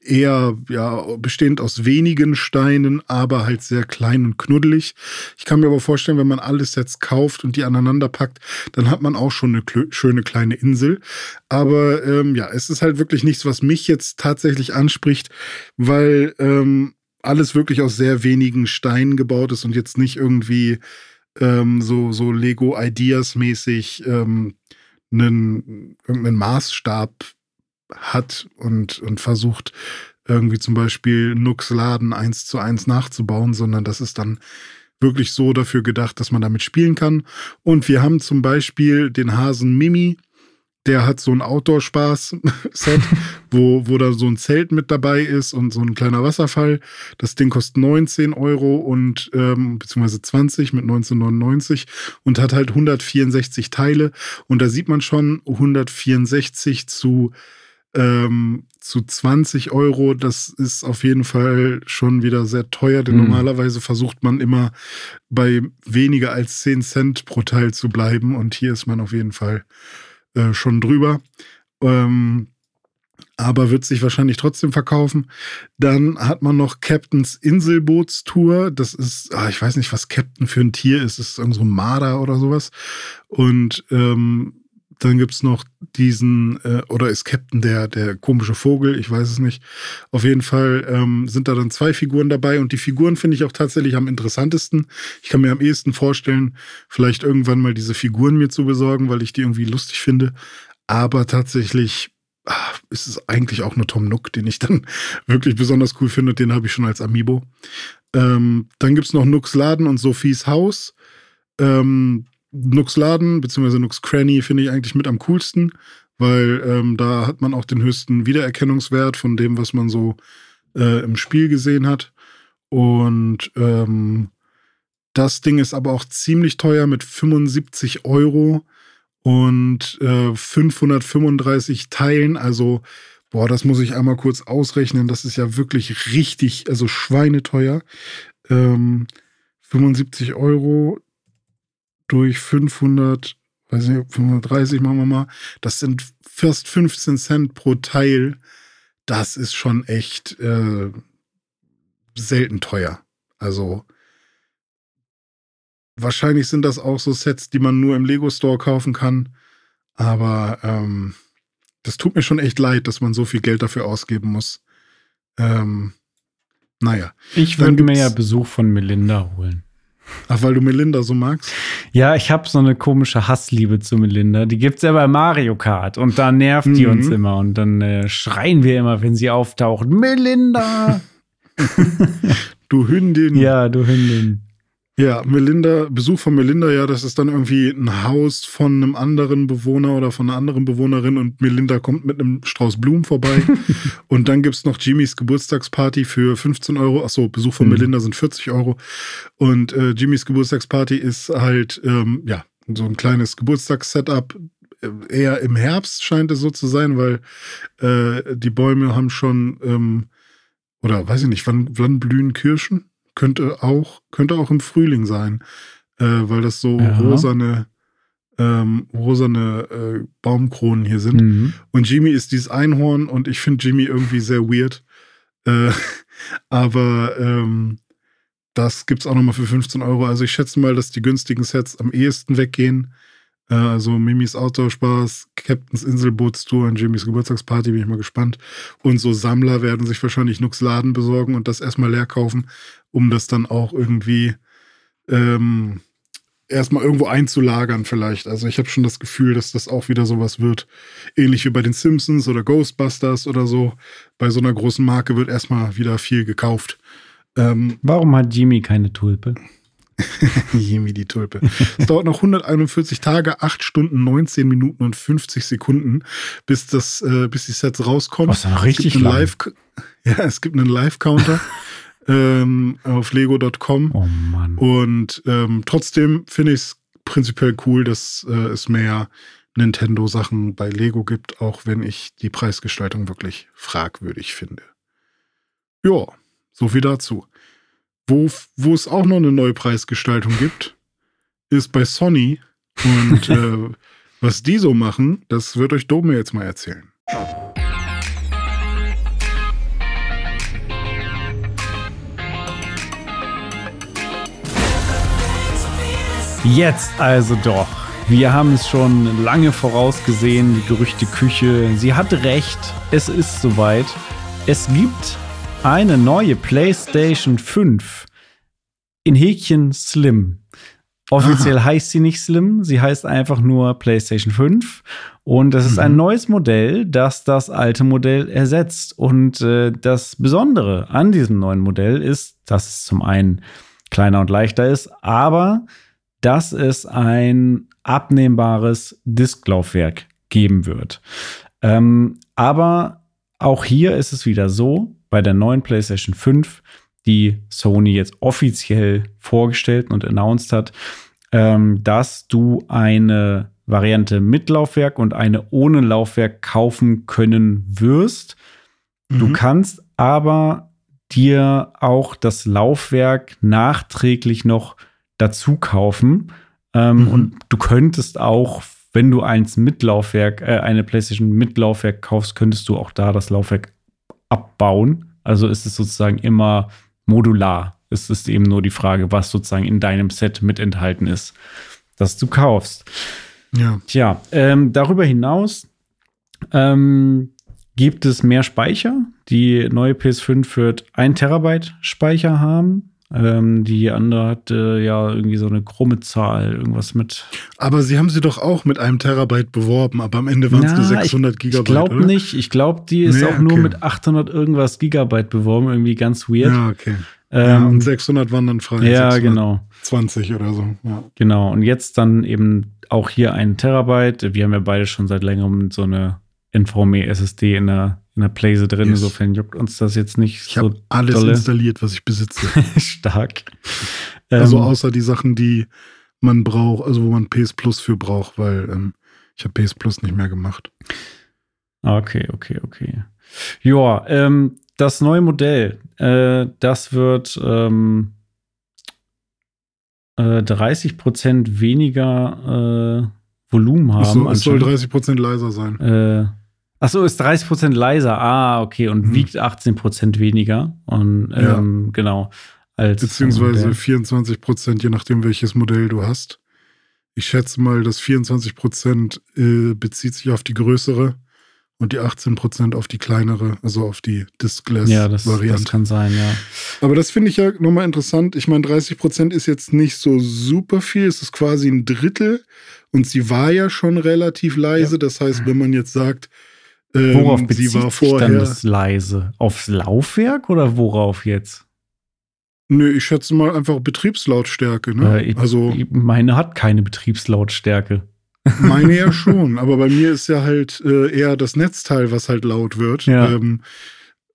Speaker 1: eher ja bestehend aus wenigen Steinen, aber halt sehr klein und knuddelig. Ich kann mir aber vorstellen, wenn man alles jetzt kauft und die aneinander packt, dann hat man auch schon eine schöne kleine Insel. Aber ähm, ja, es ist halt wirklich nichts, was mich jetzt tatsächlich anspricht, weil ähm, alles wirklich aus sehr wenigen Steinen gebaut ist und jetzt nicht irgendwie ähm, so so Lego Ideas mäßig ähm, einen irgendeinen Maßstab hat und, und versucht, irgendwie zum Beispiel Nux Laden eins zu eins nachzubauen, sondern das ist dann wirklich so dafür gedacht, dass man damit spielen kann. Und wir haben zum Beispiel den Hasen Mimi, der hat so ein Outdoor-Spaß-Set, wo, wo da so ein Zelt mit dabei ist und so ein kleiner Wasserfall. Das Ding kostet 19 Euro und ähm, beziehungsweise 20 mit 19,99 und hat halt 164 Teile. Und da sieht man schon 164 zu ähm, zu 20 Euro, das ist auf jeden Fall schon wieder sehr teuer, denn mhm. normalerweise versucht man immer bei weniger als 10 Cent pro Teil zu bleiben und hier ist man auf jeden Fall äh, schon drüber. Ähm, aber wird sich wahrscheinlich trotzdem verkaufen. Dann hat man noch Captains Inselbootstour. Das ist, ah, ich weiß nicht, was Captain für ein Tier ist. Das ist irgend so ein Marder oder sowas. Und ähm, dann gibt es noch diesen, äh, oder ist Captain der, der komische Vogel, ich weiß es nicht. Auf jeden Fall ähm, sind da dann zwei Figuren dabei und die Figuren finde ich auch tatsächlich am interessantesten. Ich kann mir am ehesten vorstellen, vielleicht irgendwann mal diese Figuren mir zu besorgen, weil ich die irgendwie lustig finde. Aber tatsächlich ach, ist es eigentlich auch nur Tom Nook, den ich dann wirklich besonders cool finde. Den habe ich schon als Amiibo. Ähm, dann gibt es noch Nooks Laden und Sophies Haus. Ähm, Nux Laden bzw. Nux Cranny finde ich eigentlich mit am coolsten, weil ähm, da hat man auch den höchsten Wiedererkennungswert von dem, was man so äh, im Spiel gesehen hat. Und ähm, das Ding ist aber auch ziemlich teuer mit 75 Euro und äh, 535 Teilen. Also, boah, das muss ich einmal kurz ausrechnen. Das ist ja wirklich richtig, also schweineteuer. Ähm, 75 Euro durch 500, weiß nicht, 530 machen wir mal. Das sind fast 15 Cent pro Teil. Das ist schon echt äh, selten teuer. Also wahrscheinlich sind das auch so Sets, die man nur im Lego Store kaufen kann. Aber ähm, das tut mir schon echt leid, dass man so viel Geld dafür ausgeben muss. Ähm, naja.
Speaker 2: Ich würde mir ja Besuch von Melinda holen.
Speaker 1: Ach, weil du Melinda so magst?
Speaker 2: Ja, ich habe so eine komische Hassliebe zu Melinda. Die gibt's ja bei Mario Kart und da nervt mhm. die uns mhm. immer und dann äh, schreien wir immer, wenn sie auftaucht. Melinda!
Speaker 1: du Hündin.
Speaker 2: Ja, du Hündin.
Speaker 1: Ja, Melinda, Besuch von Melinda, ja, das ist dann irgendwie ein Haus von einem anderen Bewohner oder von einer anderen Bewohnerin und Melinda kommt mit einem Strauß Blumen vorbei. und dann gibt es noch Jimmys Geburtstagsparty für 15 Euro. Achso, Besuch von mhm. Melinda sind 40 Euro. Und äh, Jimmys Geburtstagsparty ist halt, ähm, ja, so ein kleines Geburtstagssetup. Eher im Herbst scheint es so zu sein, weil äh, die Bäume haben schon, ähm, oder weiß ich nicht, wann, wann blühen Kirschen? Könnte auch, könnte auch im Frühling sein, äh, weil das so ja. rosane, ähm, rosane äh, Baumkronen hier sind. Mhm. Und Jimmy ist dieses Einhorn und ich finde Jimmy irgendwie sehr weird. Äh, aber ähm, das gibt es auch nochmal für 15 Euro. Also ich schätze mal, dass die günstigen Sets am ehesten weggehen. Äh, also Mimis Outdoor-Spaß, Captains Inselbootstour und Jimmys Geburtstagsparty, bin ich mal gespannt. Und so Sammler werden sich wahrscheinlich Nux Laden besorgen und das erstmal leer kaufen, um das dann auch irgendwie ähm, erstmal irgendwo einzulagern vielleicht. Also ich habe schon das Gefühl, dass das auch wieder sowas wird, ähnlich wie bei den Simpsons oder Ghostbusters oder so. Bei so einer großen Marke wird erstmal wieder viel gekauft.
Speaker 2: Ähm, Warum hat Jimmy keine Tulpe?
Speaker 1: Jimmy die Tulpe. Es dauert noch 141 Tage, 8 Stunden, 19 Minuten und 50 Sekunden, bis das, äh, bis die Sets rauskommen.
Speaker 2: Was noch richtig lang.
Speaker 1: Live ja, es gibt einen Live-Counter. ähm, auf lego.com.
Speaker 2: Oh Mann.
Speaker 1: Und ähm, trotzdem finde ich es prinzipiell cool, dass äh, es mehr Nintendo-Sachen bei Lego gibt, auch wenn ich die Preisgestaltung wirklich fragwürdig finde. Ja, so viel dazu. Wo, wo es auch noch eine neue Preisgestaltung gibt, ist bei Sony. Und äh, was die so machen, das wird euch Dome jetzt mal erzählen.
Speaker 2: Jetzt also doch. Wir haben es schon lange vorausgesehen, die Gerüchte Küche. Sie hatte recht, es ist soweit. Es gibt eine neue PlayStation 5 in Häkchen Slim. Offiziell Aha. heißt sie nicht Slim, sie heißt einfach nur PlayStation 5. Und es ist mhm. ein neues Modell, das das alte Modell ersetzt. Und äh, das Besondere an diesem neuen Modell ist, dass es zum einen kleiner und leichter ist, aber dass es ein abnehmbares Disklaufwerk geben wird. Ähm, aber auch hier ist es wieder so, bei der neuen PlayStation 5, die Sony jetzt offiziell vorgestellt und announced hat, ähm, dass du eine Variante mit Laufwerk und eine ohne Laufwerk kaufen können wirst. Mhm. Du kannst aber dir auch das Laufwerk nachträglich noch dazu kaufen. Ähm, mhm. Und du könntest auch, wenn du eins mit Laufwerk, äh, eine PlayStation mit Laufwerk kaufst, könntest du auch da das Laufwerk abbauen. Also ist es sozusagen immer modular. Es ist eben nur die Frage, was sozusagen in deinem Set mit enthalten ist, das du kaufst. Ja. Tja, ähm, darüber hinaus ähm, gibt es mehr Speicher. Die neue PS5 wird 1 Terabyte Speicher haben. Ähm, die andere hat äh, ja irgendwie so eine krumme Zahl, irgendwas mit.
Speaker 1: Aber sie haben sie doch auch mit einem Terabyte beworben, aber am Ende waren es nur 600 Gigabyte.
Speaker 2: Ich glaube nicht. Ich glaube, die ist nee, auch okay. nur mit 800 irgendwas Gigabyte beworben, irgendwie ganz weird.
Speaker 1: Ja, okay. Ähm, ja, und 600 waren dann frei.
Speaker 2: Ja, genau.
Speaker 1: 20 oder so. Ja.
Speaker 2: Genau. Und jetzt dann eben auch hier ein Terabyte. Wir haben ja beide schon seit längerem so eine NVMe SSD in der, in der Place drin. Yes. Insofern juckt uns das jetzt nicht
Speaker 1: ich so. alles dolle. installiert, was ich besitze.
Speaker 2: Stark.
Speaker 1: Also ähm, außer die Sachen, die man braucht, also wo man PS Plus für braucht, weil ähm, ich habe PS Plus nicht mehr gemacht.
Speaker 2: Okay, okay, okay. Ja, ähm, das neue Modell, äh, das wird ähm, äh, 30% weniger äh, Volumen haben.
Speaker 1: So, es soll 30% leiser sein.
Speaker 2: Äh, Achso, ist 30% leiser. Ah, okay. Und hm. wiegt 18% weniger. Und ähm, ja. genau.
Speaker 1: Als Beziehungsweise 24% je nachdem, welches Modell du hast. Ich schätze mal, dass 24% äh, bezieht sich auf die größere und die 18% auf die kleinere, also auf die Diskless-Variante.
Speaker 2: Ja, das, das, kann sein, ja.
Speaker 1: Aber das finde ich ja nochmal interessant. Ich meine, 30% ist jetzt nicht so super viel. Es ist quasi ein Drittel. Und sie war ja schon relativ leise. Ja. Das heißt, wenn man jetzt sagt,
Speaker 2: ähm, worauf bezieht sie war vorher, sich dann das leise? Aufs Laufwerk oder worauf jetzt?
Speaker 1: Nö, ich schätze mal einfach Betriebslautstärke. Ne?
Speaker 2: Äh, also meine hat keine Betriebslautstärke.
Speaker 1: Meine ja schon, aber bei mir ist ja halt äh, eher das Netzteil, was halt laut wird. Ja. Ähm,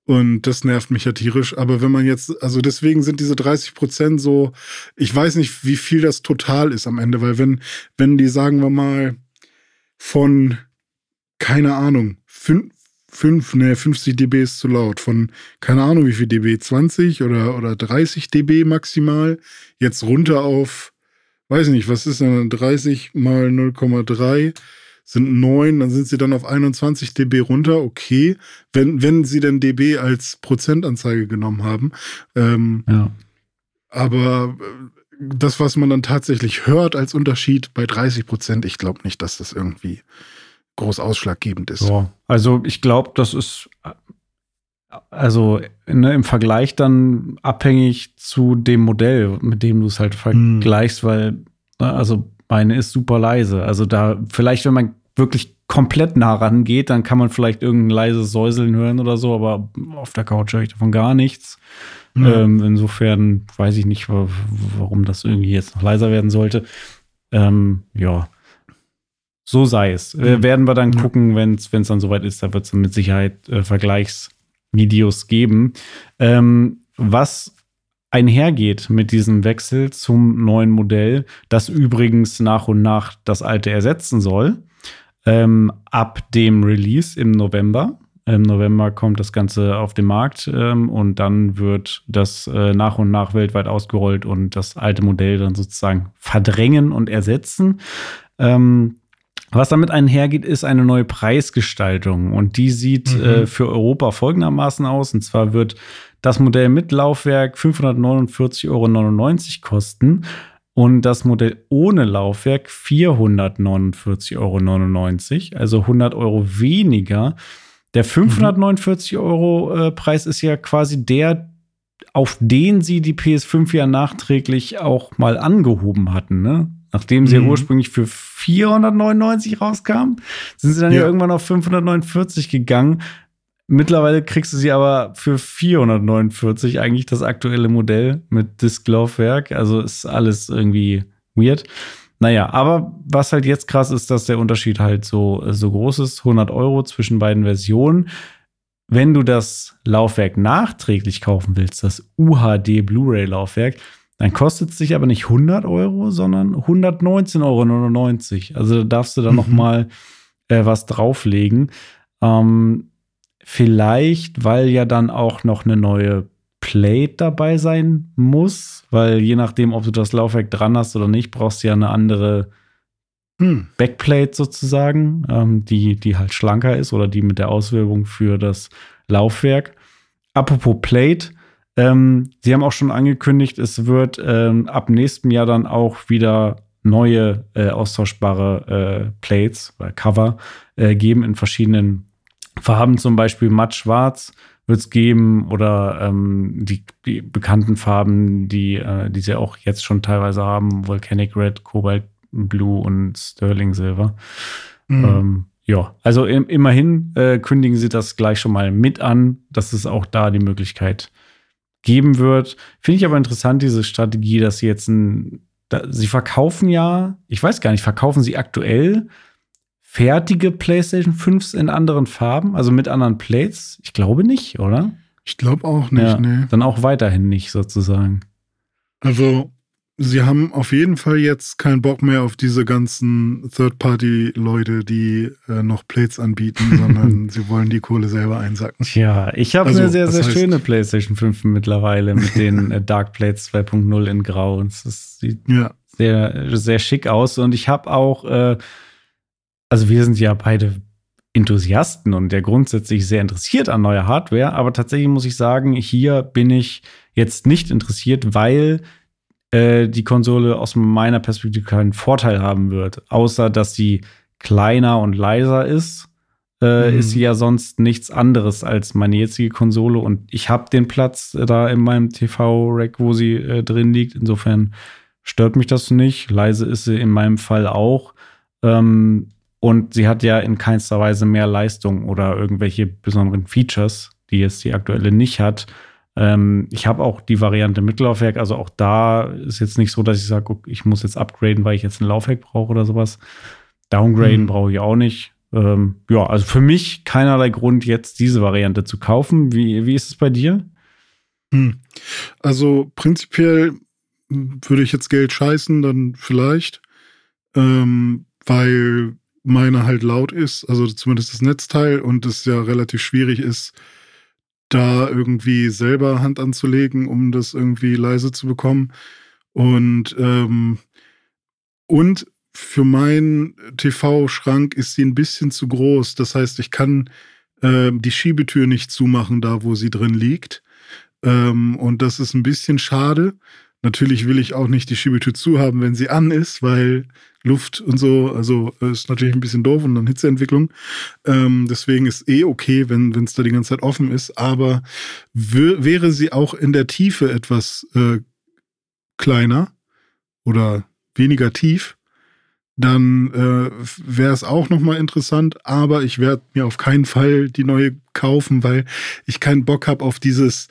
Speaker 1: und das nervt mich ja tierisch. Aber wenn man jetzt, also deswegen sind diese 30 Prozent so, ich weiß nicht, wie viel das total ist am Ende, weil wenn, wenn die, sagen wir mal, von, keine Ahnung, 5, 5, ne, 50 dB ist zu laut, von, keine Ahnung, wie viel dB, 20 oder, oder 30 dB maximal, jetzt runter auf, weiß nicht, was ist denn 30 mal 0,3? sind 9, dann sind sie dann auf 21 dB runter, okay, wenn, wenn sie denn dB als Prozentanzeige genommen haben. Ähm, ja. Aber äh, das, was man dann tatsächlich hört als Unterschied bei 30 Prozent, ich glaube nicht, dass das irgendwie groß ausschlaggebend ist.
Speaker 2: Ja, also ich glaube, das ist also ne, im Vergleich dann abhängig zu dem Modell, mit dem du es halt vergleichst, hm. weil ne, also meine ist super leise. Also da vielleicht, wenn man wirklich komplett nah rangeht, dann kann man vielleicht irgendein leises Säuseln hören oder so, aber auf der Couch höre ich davon gar nichts. Mhm. Ähm, insofern weiß ich nicht, warum das irgendwie jetzt noch leiser werden sollte. Ähm, ja, so sei es. Äh, werden wir dann mhm. gucken, wenn es dann soweit ist. Da wird es mit Sicherheit äh, Vergleichsvideos geben. Ähm, was einhergeht mit diesem Wechsel zum neuen Modell, das übrigens nach und nach das alte ersetzen soll, ähm, ab dem Release im November. Im November kommt das Ganze auf den Markt ähm, und dann wird das äh, nach und nach weltweit ausgerollt und das alte Modell dann sozusagen verdrängen und ersetzen. Ähm, was damit einhergeht, ist eine neue Preisgestaltung und die sieht mhm. äh, für Europa folgendermaßen aus. Und zwar wird das Modell mit Laufwerk 549,99 Euro kosten und das Modell ohne Laufwerk 449,99 Euro, also 100 Euro weniger. Der 549 Euro äh, Preis ist ja quasi der auf den sie die PS5 ja nachträglich auch mal angehoben hatten, ne? Nachdem sie mhm. ja ursprünglich für 499 rauskam, sind sie dann ja. ja irgendwann auf 549 gegangen. Mittlerweile kriegst du sie aber für 449 eigentlich das aktuelle Modell mit Disklaufwerk. Also ist alles irgendwie weird. Naja, aber was halt jetzt krass ist, dass der Unterschied halt so, so groß ist. 100 Euro zwischen beiden Versionen. Wenn du das Laufwerk nachträglich kaufen willst, das UHD Blu-ray-Laufwerk, dann kostet es sich aber nicht 100 Euro, sondern 119,99 Euro. Also da darfst du dann mhm. noch mal äh, was drauflegen. Ähm, vielleicht, weil ja dann auch noch eine neue Plate dabei sein muss, weil je nachdem, ob du das Laufwerk dran hast oder nicht, brauchst du ja eine andere hm. Backplate sozusagen, ähm, die, die halt schlanker ist oder die mit der Auswölbung für das Laufwerk. Apropos Plate, ähm, Sie haben auch schon angekündigt, es wird ähm, ab nächstem Jahr dann auch wieder neue äh, austauschbare äh, Plates oder Cover äh, geben in verschiedenen Farben, zum Beispiel matt schwarz wird es geben oder ähm, die, die, bekannten Farben, die, äh, die sie auch jetzt schon teilweise haben, Volcanic Red, Cobalt Blue und Sterling Silver. Mhm. Ähm, ja, also im, immerhin äh, kündigen sie das gleich schon mal mit an, dass es auch da die Möglichkeit geben wird. Finde ich aber interessant, diese Strategie, dass sie jetzt ein, da, sie verkaufen ja, ich weiß gar nicht, verkaufen sie aktuell fertige PlayStation 5s in anderen Farben, also mit anderen Plates? Ich glaube nicht, oder?
Speaker 1: Ich glaube auch nicht, ja, nee.
Speaker 2: Dann auch weiterhin nicht sozusagen.
Speaker 1: Also sie haben auf jeden Fall jetzt keinen Bock mehr auf diese ganzen Third-Party-Leute, die äh, noch Plates anbieten, sondern sie wollen die Kohle selber einsacken.
Speaker 2: Ja, ich habe also, eine sehr, sehr schöne PlayStation 5 mittlerweile mit den äh, Dark Plates 2.0 in Grau. Und das sieht ja. sehr, sehr schick aus. Und ich habe auch, äh, also wir sind ja beide Enthusiasten und der grundsätzlich sehr interessiert an neuer Hardware, aber tatsächlich muss ich sagen, hier bin ich jetzt nicht interessiert, weil äh, die Konsole aus meiner Perspektive keinen Vorteil haben wird. Außer, dass sie kleiner und leiser ist, äh, mhm. ist sie ja sonst nichts anderes als meine jetzige Konsole. Und ich habe den Platz da in meinem TV-Rack, wo sie äh, drin liegt. Insofern stört mich das nicht. Leise ist sie in meinem Fall auch. Ähm, und sie hat ja in keinster Weise mehr Leistung oder irgendwelche besonderen Features, die jetzt die aktuelle nicht hat. Ähm, ich habe auch die Variante Mittellaufwerk, also auch da ist jetzt nicht so, dass ich sage, ich muss jetzt upgraden, weil ich jetzt ein Laufwerk brauche oder sowas. Downgraden mhm. brauche ich auch nicht. Ähm, ja, also für mich keinerlei Grund, jetzt diese Variante zu kaufen. Wie, wie ist es bei dir?
Speaker 1: Hm. Also prinzipiell würde ich jetzt Geld scheißen, dann vielleicht, ähm, weil meine halt laut ist, also zumindest das Netzteil und es ja relativ schwierig ist, da irgendwie selber Hand anzulegen, um das irgendwie leise zu bekommen. Und, ähm, und für meinen TV-Schrank ist sie ein bisschen zu groß. Das heißt, ich kann äh, die Schiebetür nicht zumachen, da wo sie drin liegt. Ähm, und das ist ein bisschen schade. Natürlich will ich auch nicht die Schiebetür zu haben, wenn sie an ist, weil Luft und so, also äh, ist natürlich ein bisschen doof und dann Hitzeentwicklung. Ähm, deswegen ist eh okay, wenn es da die ganze Zeit offen ist, aber wäre sie auch in der Tiefe etwas äh, kleiner oder weniger tief, dann äh, wäre es auch nochmal interessant, aber ich werde mir auf keinen Fall die neue kaufen, weil ich keinen Bock habe auf dieses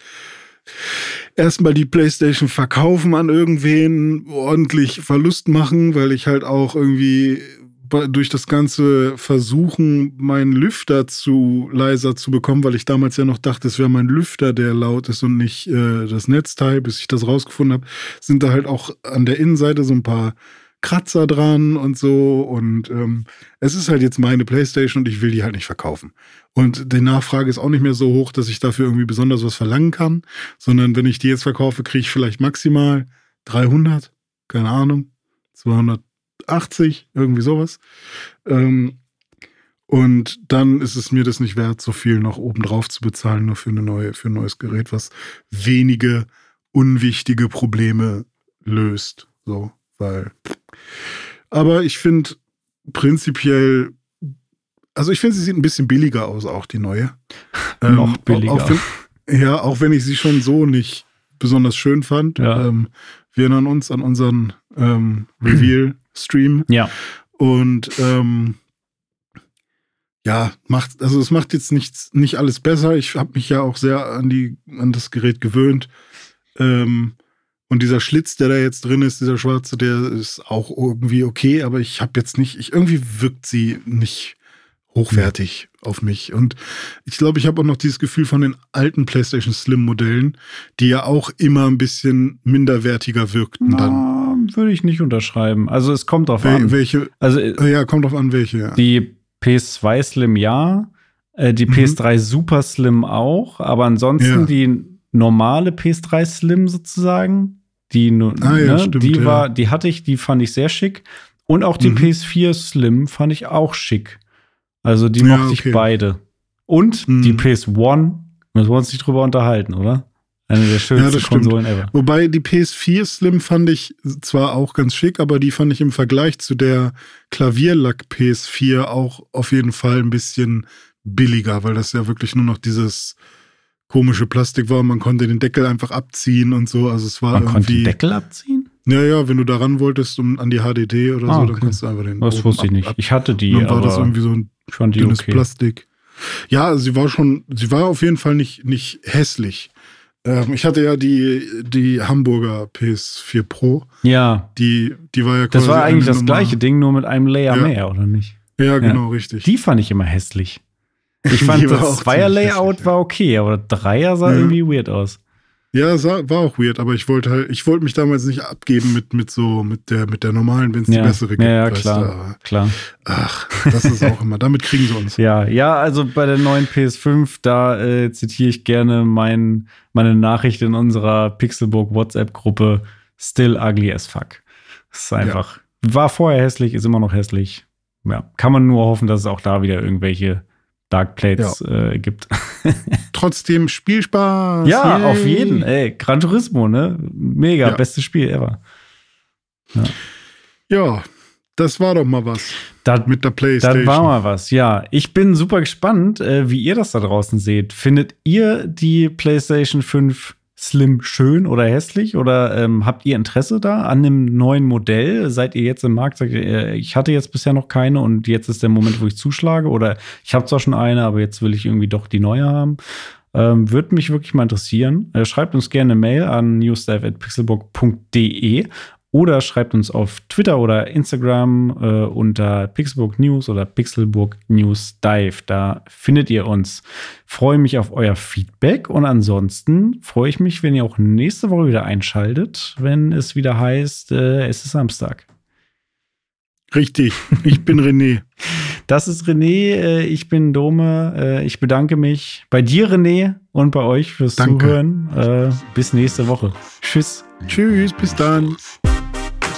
Speaker 1: erstmal die PlayStation verkaufen an irgendwen, ordentlich Verlust machen, weil ich halt auch irgendwie durch das ganze Versuchen, meinen Lüfter zu leiser zu bekommen, weil ich damals ja noch dachte, es wäre mein Lüfter, der laut ist und nicht äh, das Netzteil, bis ich das rausgefunden habe, sind da halt auch an der Innenseite so ein paar Kratzer dran und so. Und ähm, es ist halt jetzt meine Playstation und ich will die halt nicht verkaufen. Und die Nachfrage ist auch nicht mehr so hoch, dass ich dafür irgendwie besonders was verlangen kann, sondern wenn ich die jetzt verkaufe, kriege ich vielleicht maximal 300, keine Ahnung, 280, irgendwie sowas. Ähm, und dann ist es mir das nicht wert, so viel noch obendrauf zu bezahlen, nur für, eine neue, für ein neues Gerät, was wenige unwichtige Probleme löst. So, weil. Aber ich finde prinzipiell also ich finde, sie sieht ein bisschen billiger aus, auch die neue.
Speaker 2: Ähm, Noch billiger.
Speaker 1: Auch, auch wenn, ja, auch wenn ich sie schon so nicht besonders schön fand.
Speaker 2: Ja.
Speaker 1: Ähm, wir erinnern uns an unseren ähm, Reveal-Stream.
Speaker 2: Ja.
Speaker 1: Und ähm, ja, macht, also es macht jetzt nichts, nicht alles besser. Ich habe mich ja auch sehr an die, an das Gerät gewöhnt. Ähm, und dieser Schlitz, der da jetzt drin ist, dieser schwarze, der ist auch irgendwie okay, aber ich habe jetzt nicht, ich irgendwie wirkt sie nicht hochwertig auf mich. Und ich glaube, ich habe auch noch dieses Gefühl von den alten PlayStation Slim-Modellen, die ja auch immer ein bisschen minderwertiger wirkten dann.
Speaker 2: Na, würde ich nicht unterschreiben. Also es kommt drauf
Speaker 1: Wel
Speaker 2: an.
Speaker 1: welche,
Speaker 2: Also äh,
Speaker 1: ja, kommt drauf an, welche. Ja.
Speaker 2: die PS2 Slim ja, äh, die
Speaker 1: Mhm.
Speaker 2: PS3 Super Slim auch, aber ansonsten
Speaker 1: Ja.
Speaker 2: die normale PS3 Slim sozusagen, die,
Speaker 1: Ah ja,
Speaker 2: ne,
Speaker 1: stimmt,
Speaker 2: die
Speaker 1: ja.
Speaker 2: war, die hatte ich, die fand ich sehr schick. Und auch die
Speaker 1: Mhm.
Speaker 2: PS4 Slim fand ich auch schick. Also die
Speaker 1: Ja,
Speaker 2: mochte ich
Speaker 1: okay.
Speaker 2: beide. Und
Speaker 1: Mhm.
Speaker 2: die PS1, müssen wir uns nicht drüber unterhalten, oder? Eine der schönsten
Speaker 1: stimmt.
Speaker 2: Konsolen ever.
Speaker 1: Wobei die PS4 Slim fand ich zwar auch ganz schick, aber die fand ich im Vergleich zu der Klavierlack PS4 auch auf jeden Fall ein bisschen billiger, weil das ja wirklich nur noch dieses komische Plastik war. Man konnte den Deckel einfach abziehen und so. Also es war
Speaker 2: Man konnte
Speaker 1: irgendwie.
Speaker 2: den Deckel abziehen?
Speaker 1: Ja, ja, wenn du daran wolltest, um an die HDD oder
Speaker 2: Ah,
Speaker 1: so,
Speaker 2: okay.
Speaker 1: dann konntest du einfach den.
Speaker 2: Das wusste ich
Speaker 1: ab-
Speaker 2: nicht.
Speaker 1: ab-
Speaker 2: Ich hatte die,
Speaker 1: Dann war das irgendwie so ein dünnes
Speaker 2: okay.
Speaker 1: Plastik. Ja, sie war schon, sie war auf jeden Fall nicht, nicht hässlich. Ähm, ich hatte ja die, die Hamburger PS4 Pro.
Speaker 2: Ja,
Speaker 1: Die, die war ja
Speaker 2: das
Speaker 1: quasi
Speaker 2: war eigentlich das
Speaker 1: Nummer-
Speaker 2: gleiche Ding, nur mit einem Layer
Speaker 1: Ja.
Speaker 2: mehr, oder nicht?
Speaker 1: Ja, genau, richtig.
Speaker 2: Die fand ich immer hässlich. Ich fand
Speaker 1: Die
Speaker 2: das Zweier-Layout war okay, aber Dreier sah
Speaker 1: Ja.
Speaker 2: irgendwie weird aus.
Speaker 1: Ja, es war, auch weird, aber ich wollte halt, ich wollte mich damals nicht abgeben mit, mit so, mit der, mit der normalen, wenn es die
Speaker 2: Ja,
Speaker 1: bessere gibt.
Speaker 2: ja, ja klar,
Speaker 1: du,
Speaker 2: klar.
Speaker 1: ach, das ist auch immer, damit kriegen sie uns.
Speaker 2: Ja, ja, also bei der neuen PS5, da äh, zitiere ich gerne mein, meine Nachricht in unserer Pixelbook WhatsApp-Gruppe Still ugly as fuck. Das ist einfach, war vorher hässlich, ist immer noch hässlich. Ja, kann man nur hoffen, dass es auch da wieder irgendwelche Dark Plates äh, gibt.
Speaker 1: Trotzdem Spielspaß.
Speaker 2: ja,
Speaker 1: yay.
Speaker 2: auf jeden. Ey, Gran Turismo, ne? Mega,
Speaker 1: Ja.
Speaker 2: bestes Spiel ever.
Speaker 1: Ja, das war doch mal was
Speaker 2: Da,
Speaker 1: mit der Playstation.
Speaker 2: Dann war mal was, ja. Ich bin super gespannt, äh, wie ihr das da draußen seht. Findet ihr die PlayStation 5 Slim schön oder hässlich? Oder ähm, habt ihr Interesse da an einem neuen Modell? Seid ihr jetzt im Markt? Sagt ihr, äh, ich hatte jetzt bisher noch keine und jetzt ist der Moment, wo ich zuschlage? Oder ich habe zwar schon eine, aber jetzt will ich irgendwie doch die neue haben. Ähm, Würde mich wirklich mal interessieren. Äh, schreibt uns gerne eine Mail an newsdive.pixelbook.de oder schreibt uns auf Twitter oder Instagram äh, unter Pixelburg News oder Pixelburg News Dive. Da findet ihr uns. Freue mich auf euer Feedback und ansonsten freue ich mich, wenn ihr auch nächste Woche wieder einschaltet, wenn es wieder heißt, äh, es ist Samstag.
Speaker 1: Richtig, ich bin René.
Speaker 2: Das ist René, äh, ich bin Dome. Äh, ich bedanke mich bei dir, René, und bei euch fürs
Speaker 1: Danke.
Speaker 2: Zuhören. Äh, bis nächste Woche. Tschüss.
Speaker 1: Tschüss, bis dann.